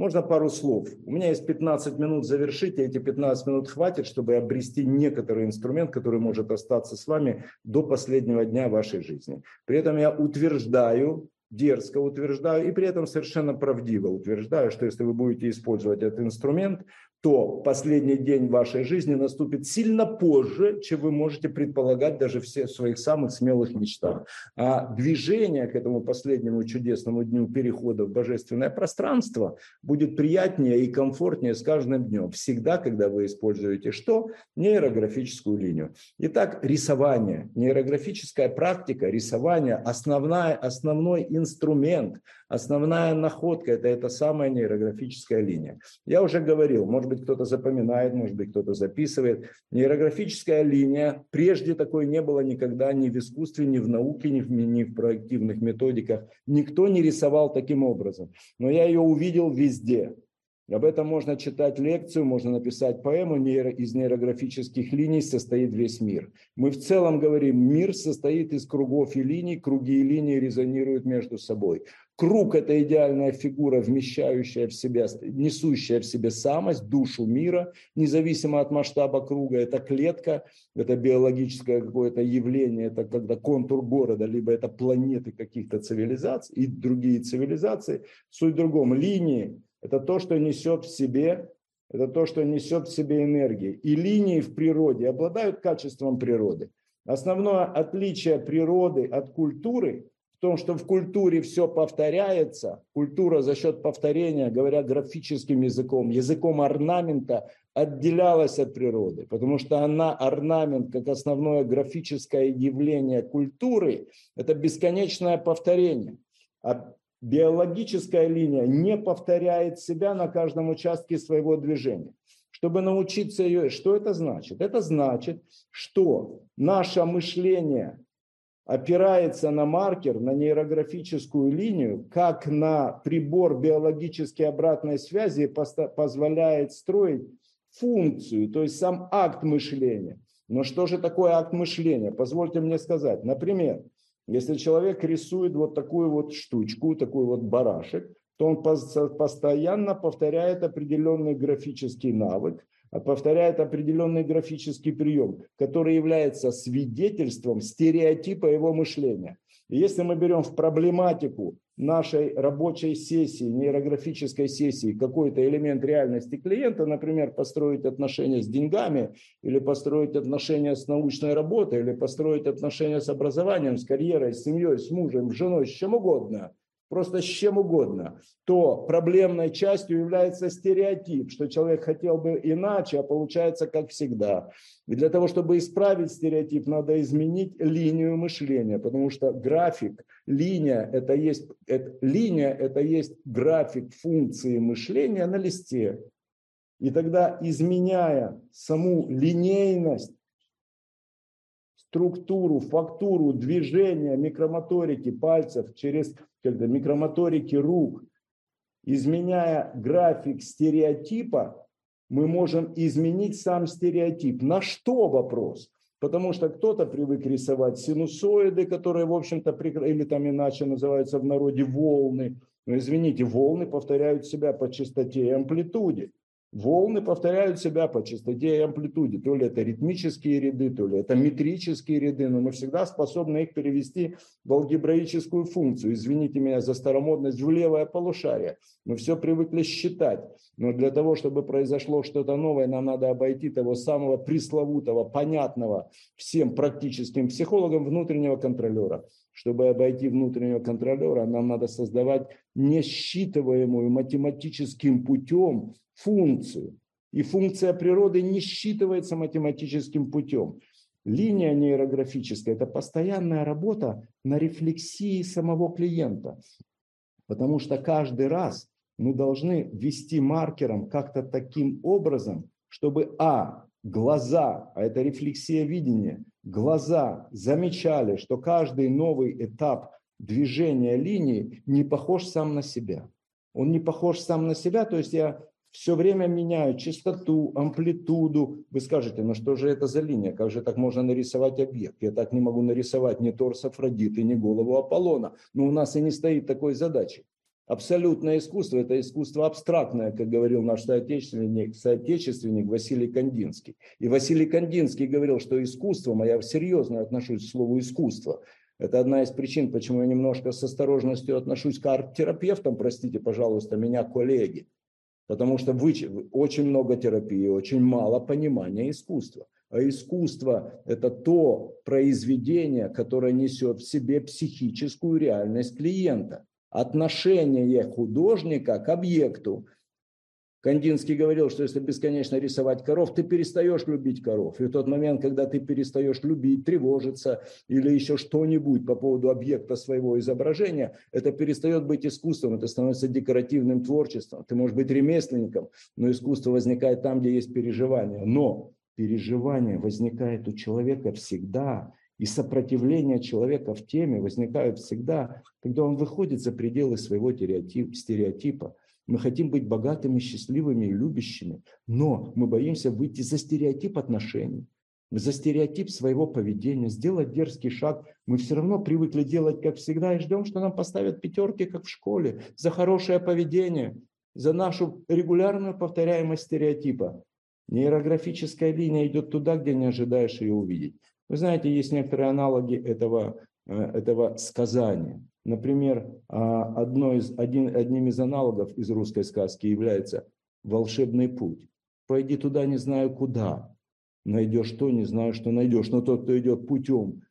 Можно пару слов? У меня есть 15 минут завершить, и эти 15 минут хватит, чтобы обрести некоторый инструмент, который может остаться с вами до последнего дня вашей жизни. При этом я утверждаю, дерзко утверждаю и при этом совершенно правдиво утверждаю, что если вы будете использовать этот инструмент, то последний день вашей жизни наступит сильно позже, чем вы можете предполагать даже в своих самых смелых мечтах. А движение к этому последнему чудесному дню перехода в божественное пространство будет приятнее и комфортнее с каждым днем. Всегда, когда вы используете что? Нейрографическую линию. Итак, рисование. Нейрографическая практика рисования – основная, основной инструмент, основная находка – это эта самая нейрографическая линия. Я уже говорил, может быть, кто-то запоминает, может быть, кто-то записывает. Нейрографическая линия, прежде такой не было никогда ни в искусстве, ни в науке, ни в, ни в проактивных методиках. Никто не рисовал таким образом. Но я ее увидел везде. Об этом можно читать лекцию, можно написать поэму. Из нейрографических линий состоит весь мир. Мы в целом говорим, мир состоит из кругов и линий, круги и линии резонируют между собой. Круг – это идеальная фигура, вмещающая в себя, несущая в себе самость, душу мира, независимо от масштаба круга. Это клетка, это биологическое какое-то явление, это когда контур города, либо это планеты каких-то цивилизаций и другие цивилизации. Суть в другом. Линии – это то, что несет в себе это то, что несет в себе энергии. И линии в природе обладают качеством природы. Основное отличие природы от культуры том, что в культуре все повторяется, культура за счет повторения, говоря графическим языком, языком орнамента, отделялась от природы, потому что она, орнамент, как основное графическое явление культуры, это бесконечное повторение. А биологическая линия не повторяет себя на каждом участке своего движения. Чтобы научиться ее, что это значит? Это значит, что наше мышление опирается на маркер, на нейрографическую линию, как на прибор биологической обратной связи позволяет строить функцию, то есть сам акт мышления. Но что же такое акт мышления? Позвольте мне сказать. Например, если человек рисует вот такую вот штучку, такой вот барашек, то он постоянно повторяет определенный графический навык, повторяет определенный графический прием, который является свидетельством стереотипа его мышления. И если мы берем в проблематику нашей рабочей сессии, нейрографической сессии какой-то элемент реальности клиента, например, построить отношения с деньгами, или построить отношения с научной работой, или построить отношения с образованием, с карьерой, с семьей, с мужем, с женой, с чем угодно, просто с чем угодно, то проблемной частью является стереотип, что человек хотел бы иначе, а получается как всегда. И для того, чтобы исправить стереотип, надо изменить линию мышления, потому что график, линия это есть, это, линия это есть график функции мышления на листе. И тогда, изменяя саму линейность структуру, фактуру движения микромоторики пальцев через когда микромоторики рук, изменяя график стереотипа, мы можем изменить сам стереотип. На что вопрос? Потому что кто-то привык рисовать синусоиды, которые, в общем-то, или там иначе называются в народе волны. Но извините, волны повторяют себя по частоте и амплитуде. Волны повторяют себя по частоте и амплитуде. То ли это ритмические ряды, то ли это метрические ряды, но мы всегда способны их перевести в алгебраическую функцию. Извините меня за старомодность, в левое полушарие. Мы все привыкли считать. Но для того, чтобы произошло что-то новое, нам надо обойти того самого пресловутого, понятного всем практическим психологам внутреннего контролера. Чтобы обойти внутреннего контролера, нам надо создавать несчитываемую математическим путем функцию. И функция природы не считывается математическим путем. Линия нейрографическая – это постоянная работа на рефлексии самого клиента. Потому что каждый раз мы должны ввести маркером как-то таким образом, чтобы а. глаза, а это рефлексия видения, глаза замечали, что каждый новый этап движения линии не похож сам на себя. Он не похож сам на себя, то есть я все время меняю частоту, амплитуду. Вы скажете, ну что же это за линия? Как же так можно нарисовать объект? Я так не могу нарисовать ни торс Афродиты, ни голову Аполлона. Но у нас и не стоит такой задачи. Абсолютное искусство – это искусство абстрактное, как говорил наш соотечественник, соотечественник Василий Кандинский. И Василий Кандинский говорил, что искусством, а я серьезно отношусь к слову «искусство», это одна из причин, почему я немножко с осторожностью отношусь к арт-терапевтам, простите, пожалуйста, меня коллеги. Потому что вы, очень много терапии, очень мало понимания искусства. А искусство – это то произведение, которое несет в себе психическую реальность клиента. Отношение художника к объекту – Кандинский говорил, что если бесконечно рисовать коров, ты перестаешь любить коров. И в тот момент, когда ты перестаешь любить, тревожиться или еще что-нибудь по поводу объекта своего изображения, это перестает быть искусством, это становится декоративным творчеством. Ты можешь быть ремесленником, но искусство возникает там, где есть переживание. Но переживание возникает у человека всегда, и сопротивление человека в теме возникает всегда, когда он выходит за пределы своего стереотипа. Мы хотим быть богатыми, счастливыми и любящими, но мы боимся выйти за стереотип отношений, за стереотип своего поведения, сделать дерзкий шаг. Мы все равно привыкли делать, как всегда, и ждем, что нам поставят пятерки, как в школе, за хорошее поведение, за нашу регулярную повторяемость стереотипа. Нейрографическая линия идет туда, где не ожидаешь ее увидеть. Вы знаете, есть некоторые аналоги этого, э, этого сказания. Например, а, одно из, один, одним из аналогов из русской сказки является волшебный путь. Пойди туда, не знаю куда. Найдешь то, не знаю, что найдешь. Но тот, кто идет путем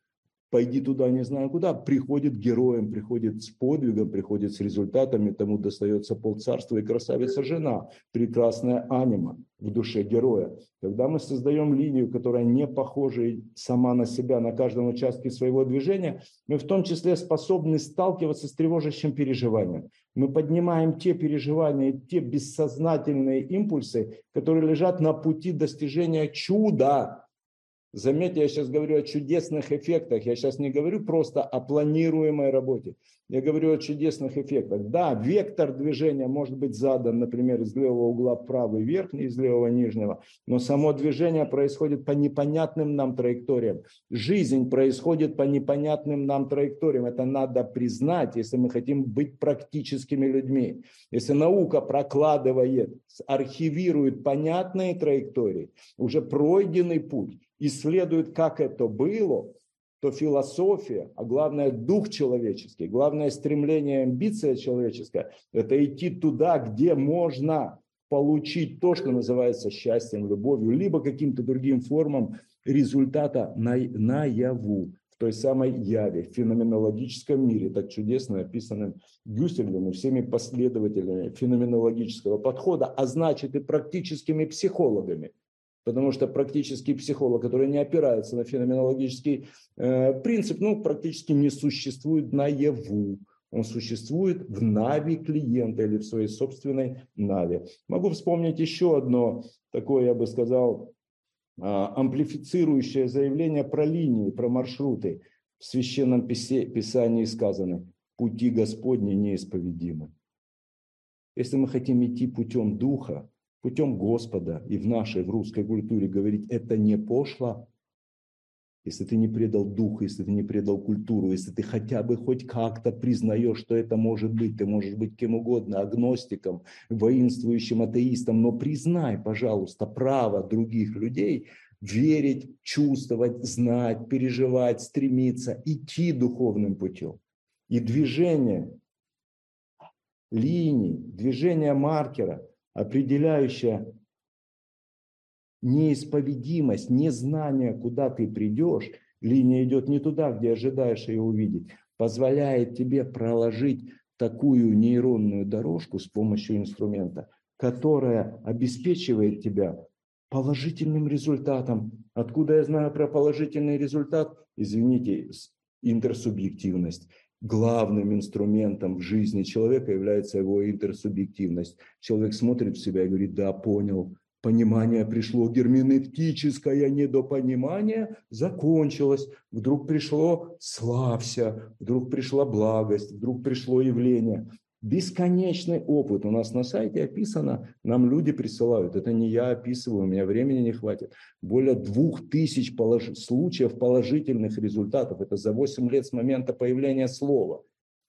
пойди туда не знаю куда, приходит героем, приходит с подвигом, приходит с результатами, тому достается полцарства и красавица жена, прекрасная анима в душе героя. Когда мы создаем линию, которая не похожа сама на себя на каждом участке своего движения, мы в том числе способны сталкиваться с тревожащим переживанием. Мы поднимаем те переживания, те бессознательные импульсы, которые лежат на пути достижения чуда, Заметьте, я сейчас говорю о чудесных эффектах. Я сейчас не говорю просто о планируемой работе. Я говорю о чудесных эффектах. Да, вектор движения может быть задан, например, из левого угла в правый верхний, из левого нижнего, но само движение происходит по непонятным нам траекториям. Жизнь происходит по непонятным нам траекториям. Это надо признать, если мы хотим быть практическими людьми. Если наука прокладывает, архивирует понятные траектории, уже пройденный путь, исследует, как это было, то философия, а главное дух человеческий, главное стремление, амбиция человеческая, это идти туда, где можно получить то, что называется счастьем, любовью, либо каким-то другим формам результата на, наяву, в той самой яве, в феноменологическом мире, так чудесно описанным Гюссерлем и всеми последователями феноменологического подхода, а значит и практическими психологами – Потому что практический психолог, который не опирается на феноменологический э, принцип, ну, практически не существует наяву. Он существует в нави клиента или в своей собственной нави. Могу вспомнить еще одно такое, я бы сказал, э, амплифицирующее заявление про линии, про маршруты. В священном писании сказано «Пути Господни неисповедимы». Если мы хотим идти путем Духа, путем Господа и в нашей, в русской культуре говорить, это не пошло, если ты не предал дух, если ты не предал культуру, если ты хотя бы хоть как-то признаешь, что это может быть, ты можешь быть кем угодно, агностиком, воинствующим атеистом, но признай, пожалуйста, право других людей верить, чувствовать, знать, переживать, стремиться, идти духовным путем. И движение линий, движение маркера – определяющая неисповедимость, незнание, куда ты придешь, линия идет не туда, где ожидаешь ее увидеть, позволяет тебе проложить такую нейронную дорожку с помощью инструмента, которая обеспечивает тебя положительным результатом. Откуда я знаю про положительный результат? Извините, интерсубъективность главным инструментом в жизни человека является его интерсубъективность. Человек смотрит в себя и говорит, да, понял, понимание пришло, герменевтическое недопонимание закончилось, вдруг пришло славься, вдруг пришла благость, вдруг пришло явление. Бесконечный опыт. У нас на сайте описано, нам люди присылают. Это не я описываю, у меня времени не хватит. Более двух тысяч полож... случаев положительных результатов. Это за 8 лет с момента появления слова.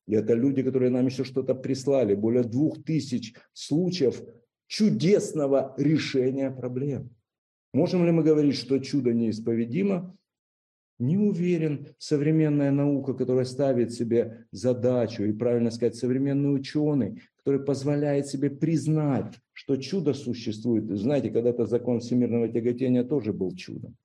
И это люди, которые нам еще что-то прислали. Более двух тысяч случаев чудесного решения проблем. Можем ли мы говорить, что чудо неисповедимо? Не уверен, современная наука, которая ставит себе задачу, и правильно сказать, современный ученый, который позволяет себе признать, что чудо существует. Знаете, когда-то закон всемирного тяготения тоже был чудом.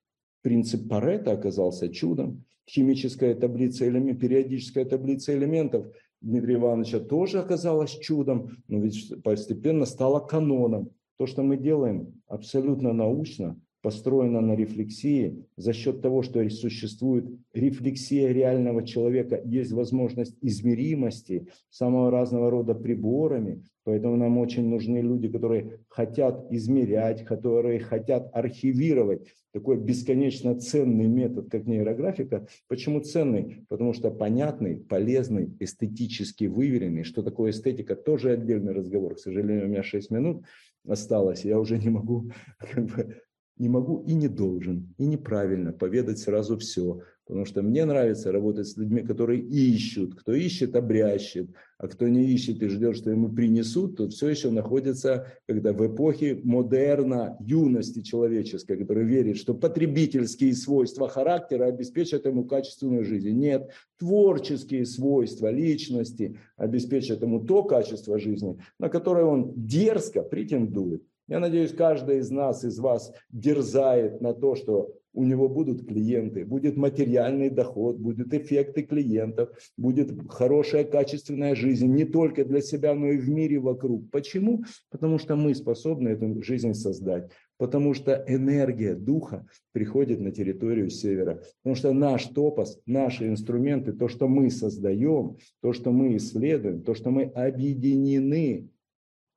Принцип Парета оказался чудом. Химическая таблица, элемент, периодическая таблица элементов Дмитрия Ивановича тоже оказалась чудом, но ведь постепенно стала каноном. То, что мы делаем абсолютно научно, построена на рефлексии, за счет того, что существует рефлексия реального человека, есть возможность измеримости самого разного рода приборами, поэтому нам очень нужны люди, которые хотят измерять, которые хотят архивировать такой бесконечно ценный метод, как нейрографика. Почему ценный? Потому что понятный, полезный, эстетически выверенный. Что такое эстетика? Тоже отдельный разговор. К сожалению, у меня 6 минут осталось, я уже не могу как бы, не могу и не должен, и неправильно поведать сразу все. Потому что мне нравится работать с людьми, которые ищут. Кто ищет, обрящет. А кто не ищет и ждет, что ему принесут, тот все еще находится когда в эпохе модерна, юности человеческой, который верит, что потребительские свойства характера обеспечат ему качественную жизнь. Нет, творческие свойства личности обеспечат ему то качество жизни, на которое он дерзко претендует. Я надеюсь, каждый из нас, из вас дерзает на то, что у него будут клиенты, будет материальный доход, будут эффекты клиентов, будет хорошая качественная жизнь не только для себя, но и в мире вокруг. Почему? Потому что мы способны эту жизнь создать. Потому что энергия духа приходит на территорию севера. Потому что наш топос, наши инструменты, то, что мы создаем, то, что мы исследуем, то, что мы объединены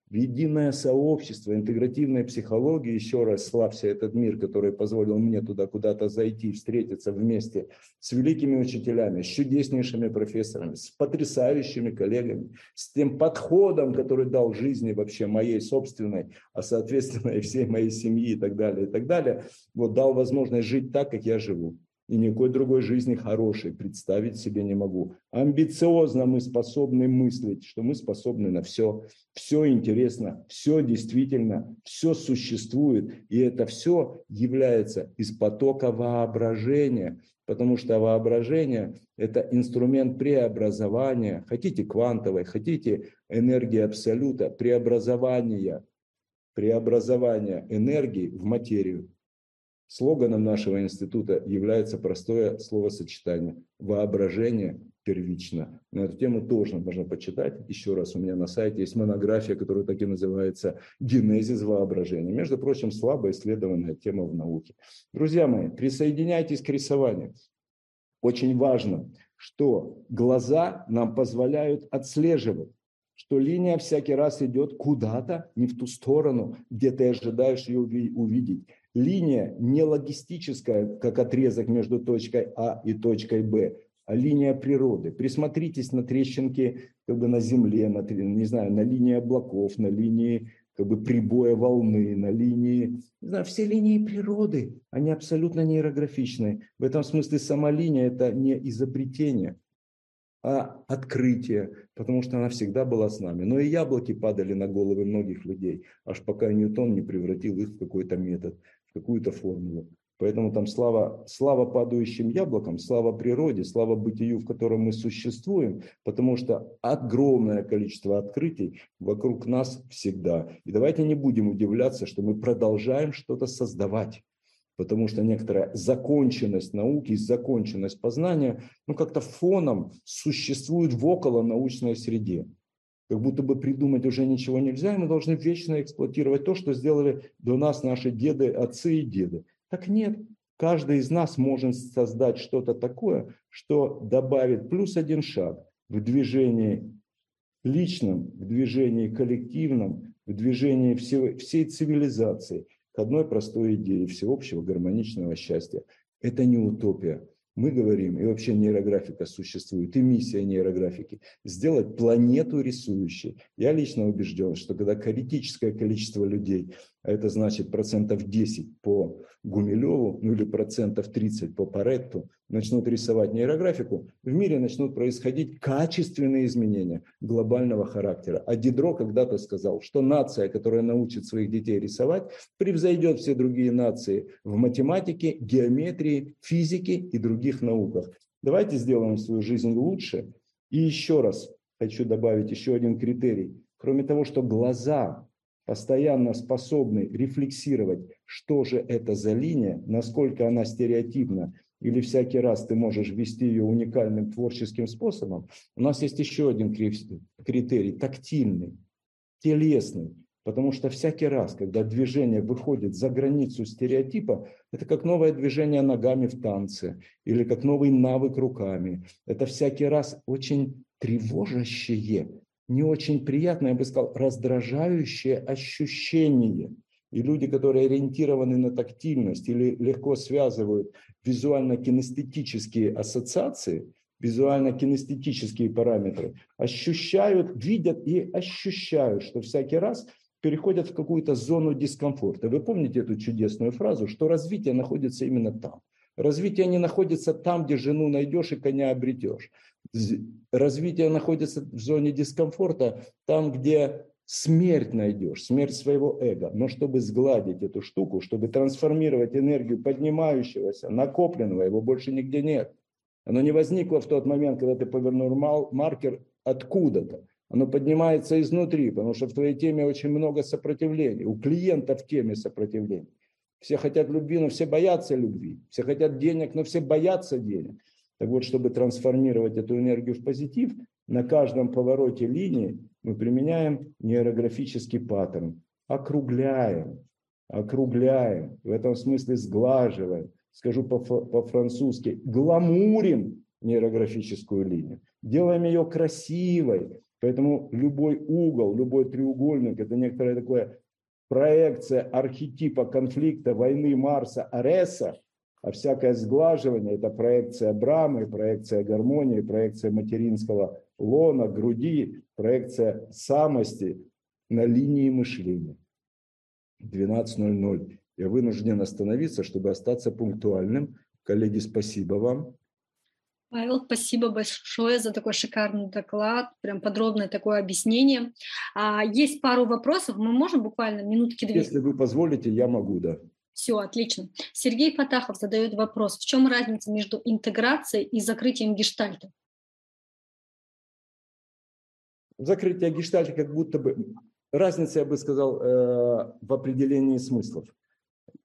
в единое сообщество, интегративная психология, еще раз славься этот мир, который позволил мне туда куда-то зайти, встретиться вместе с великими учителями, с чудеснейшими профессорами, с потрясающими коллегами, с тем подходом, который дал жизни вообще моей собственной, а соответственно и всей моей семьи и так далее, и так далее, вот дал возможность жить так, как я живу и никакой другой жизни хорошей представить себе не могу. Амбициозно мы способны мыслить, что мы способны на все. Все интересно, все действительно, все существует. И это все является из потока воображения, потому что воображение – это инструмент преобразования. Хотите квантовой, хотите энергии абсолюта, преобразования, преобразования энергии в материю. Слоганом нашего института является простое словосочетание «воображение первично». На эту тему тоже можно почитать. Еще раз, у меня на сайте есть монография, которая так и называется «Генезис воображения». Между прочим, слабо исследованная тема в науке. Друзья мои, присоединяйтесь к рисованию. Очень важно, что глаза нам позволяют отслеживать что линия всякий раз идет куда-то, не в ту сторону, где ты ожидаешь ее увидеть линия не логистическая, как отрезок между точкой А и точкой Б, а линия природы. Присмотритесь на трещинки как бы на земле, на, не знаю, на линии облаков, на линии как бы прибоя волны, на линии, не знаю, все линии природы, они абсолютно нейрографичные. В этом смысле сама линия – это не изобретение, а открытие, потому что она всегда была с нами. Но и яблоки падали на головы многих людей, аж пока Ньютон не превратил их в какой-то метод какую-то формулу. Поэтому там слава, слава падающим яблокам, слава природе, слава бытию, в котором мы существуем, потому что огромное количество открытий вокруг нас всегда. И давайте не будем удивляться, что мы продолжаем что-то создавать потому что некоторая законченность науки, законченность познания, ну как-то фоном существует в около научной среде как будто бы придумать уже ничего нельзя, и мы должны вечно эксплуатировать то, что сделали до нас наши деды, отцы и деды. Так нет, каждый из нас может создать что-то такое, что добавит плюс один шаг в движении личном, в движении коллективном, в движении всего, всей цивилизации к одной простой идее всеобщего гармоничного счастья. Это не утопия, мы говорим, и вообще нейрографика существует, и миссия нейрографики, сделать планету рисующей. Я лично убежден, что когда критическое количество людей, а это значит процентов 10 по Гумилеву, ну или процентов 30 по Паретту, начнут рисовать нейрографику, в мире начнут происходить качественные изменения глобального характера. А Дидро когда-то сказал, что нация, которая научит своих детей рисовать, превзойдет все другие нации в математике, геометрии, физике и других науках. Давайте сделаем свою жизнь лучше. И еще раз хочу добавить еще один критерий. кроме того, что глаза постоянно способны рефлексировать, что же это за линия, насколько она стереотипна, или всякий раз ты можешь ввести ее уникальным творческим способом, у нас есть еще один критерий, тактильный, телесный. Потому что всякий раз, когда движение выходит за границу стереотипа, это как новое движение ногами в танце или как новый навык руками. Это всякий раз очень тревожащее, не очень приятное, я бы сказал, раздражающее ощущение. И люди, которые ориентированы на тактильность или легко связывают визуально-кинестетические ассоциации, визуально-кинестетические параметры, ощущают, видят и ощущают, что всякий раз переходят в какую-то зону дискомфорта. Вы помните эту чудесную фразу, что развитие находится именно там. Развитие не находится там, где жену найдешь и коня обретешь. Развитие находится в зоне дискомфорта, там, где смерть найдешь, смерть своего эго. Но чтобы сгладить эту штуку, чтобы трансформировать энергию поднимающегося, накопленного, его больше нигде нет. Оно не возникло в тот момент, когда ты повернул маркер откуда-то. Оно поднимается изнутри, потому что в твоей теме очень много сопротивлений. У клиента в теме сопротивлений. Все хотят любви, но все боятся любви. Все хотят денег, но все боятся денег. Так вот, чтобы трансформировать эту энергию в позитив, на каждом повороте линии мы применяем нейрографический паттерн. Округляем, округляем, в этом смысле сглаживаем. Скажу по-французски, гламурим нейрографическую линию. Делаем ее красивой, Поэтому любой угол, любой треугольник – это некоторая такая проекция архетипа конфликта войны Марса Ареса, а всякое сглаживание – это проекция Брамы, проекция гармонии, проекция материнского лона, груди, проекция самости на линии мышления. 12.00. Я вынужден остановиться, чтобы остаться пунктуальным. Коллеги, спасибо вам. Павел, спасибо большое за такой шикарный доклад, прям подробное такое объяснение. А, есть пару вопросов, мы можем буквально минутки две? Если вы позволите, я могу, да. Все, отлично. Сергей Фатахов задает вопрос, в чем разница между интеграцией и закрытием гештальта? Закрытие гештальта как будто бы... Разница, я бы сказал, э, в определении смыслов.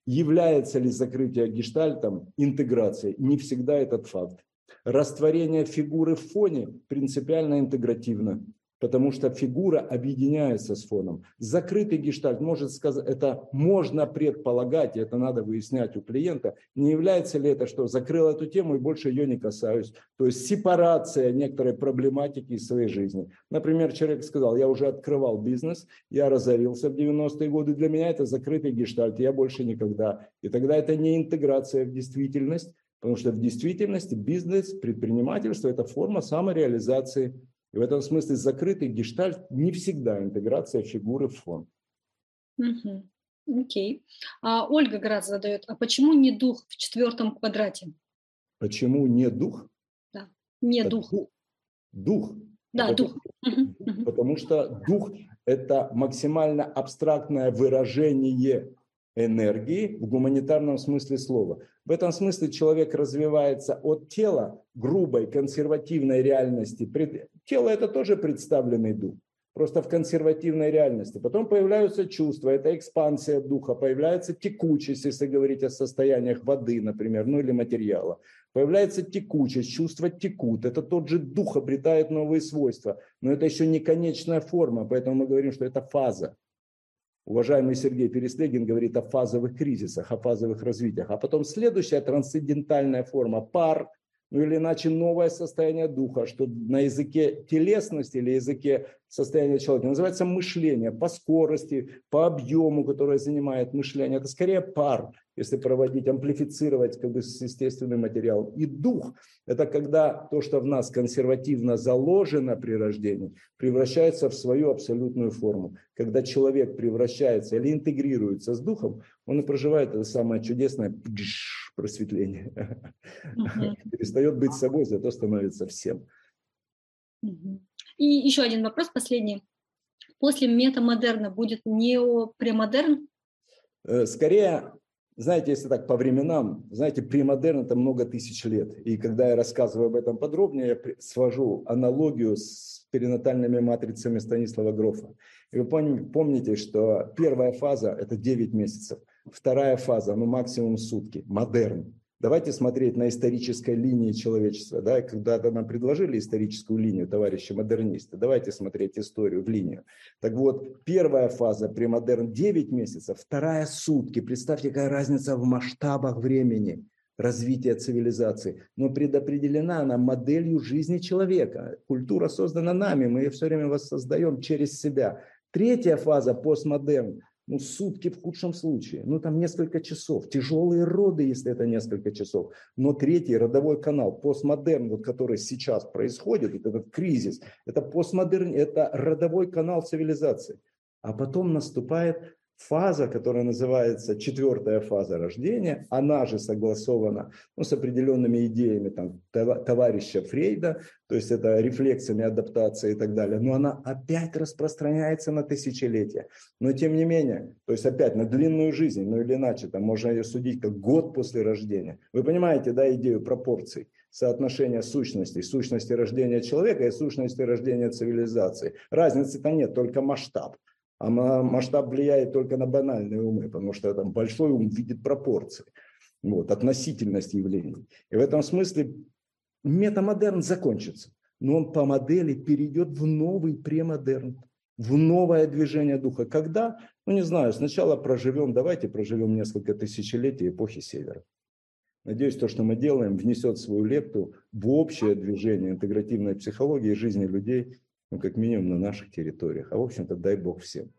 Является ли закрытие гештальтом интеграцией? Не всегда этот факт. Растворение фигуры в фоне принципиально интегративно, потому что фигура объединяется с фоном. Закрытый гештальт может сказать, это можно предполагать, это надо выяснять у клиента, не является ли это, что закрыл эту тему и больше ее не касаюсь. То есть сепарация некоторой проблематики из своей жизни. Например, человек сказал, я уже открывал бизнес, я разорился в 90-е годы, для меня это закрытый гештальт, я больше никогда. И тогда это не интеграция в действительность, Потому что в действительности бизнес, предпринимательство – это форма самореализации. И в этом смысле закрытый гештальт не всегда интеграция фигуры в фон. Угу. Окей. А Ольга Град задает, а почему не дух в четвертом квадрате? Почему не дух? Да, не а дух. дух. Дух. Да, потому, дух. Потому что дух – это максимально абстрактное выражение энергии в гуманитарном смысле слова. В этом смысле человек развивается от тела, грубой, консервативной реальности. Тело – это тоже представленный дух, просто в консервативной реальности. Потом появляются чувства, это экспансия духа, появляется текучесть, если говорить о состояниях воды, например, ну или материала. Появляется текучесть, чувства текут. Это тот же дух обретает новые свойства. Но это еще не конечная форма, поэтому мы говорим, что это фаза. Уважаемый Сергей Переслегин говорит о фазовых кризисах, о фазовых развитиях. А потом следующая трансцендентальная форма – пар, ну или иначе новое состояние духа, что на языке телесности или языке состояния человека называется мышление по скорости, по объему, который занимает мышление. Это скорее пар, если проводить, амплифицировать как бы естественный материал. И дух – это когда то, что в нас консервативно заложено при рождении, превращается в свою абсолютную форму. Когда человек превращается или интегрируется с духом, он и проживает это самое чудесное просветление. Угу. Перестает быть собой, зато становится всем. И еще один вопрос, последний. После метамодерна будет неопремодерн? Э, скорее, знаете, если так по временам, знаете, премодерн это много тысяч лет. И когда я рассказываю об этом подробнее, я свожу аналогию с перинатальными матрицами Станислава Грофа. И вы помните, что первая фаза – это 9 месяцев, вторая фаза, ну максимум сутки, модерн. Давайте смотреть на исторической линии человечества. Да? Когда-то нам предложили историческую линию, товарищи модернисты. Давайте смотреть историю в линию. Так вот, первая фаза премодерн 9 месяцев, вторая сутки. Представьте, какая разница в масштабах времени развития цивилизации. Но предопределена она моделью жизни человека. Культура создана нами, мы ее все время воссоздаем через себя. Третья фаза постмодерн ну, сутки в худшем случае, ну, там несколько часов, тяжелые роды, если это несколько часов. Но третий родовой канал, постмодерн, вот, который сейчас происходит, вот этот кризис, это постмодерн, это родовой канал цивилизации. А потом наступает фаза, которая называется четвертая фаза рождения, она же согласована ну, с определенными идеями там, товарища Фрейда, то есть это рефлексами адаптации и так далее, но она опять распространяется на тысячелетия. Но тем не менее, то есть опять на длинную жизнь, ну или иначе, там можно ее судить как год после рождения. Вы понимаете, да, идею пропорций? соотношения сущностей, сущности рождения человека и сущности рождения цивилизации. Разницы-то нет, только масштаб. А масштаб влияет только на банальные умы, потому что там большой ум видит пропорции, вот, относительность явлений. И в этом смысле метамодерн закончится, но он по модели перейдет в новый премодерн, в новое движение духа. Когда? Ну, не знаю, сначала проживем, давайте проживем несколько тысячелетий эпохи Севера. Надеюсь, то, что мы делаем, внесет свою лепту в общее движение интегративной психологии жизни людей ну, как минимум на наших территориях. А в общем-то, дай бог всем.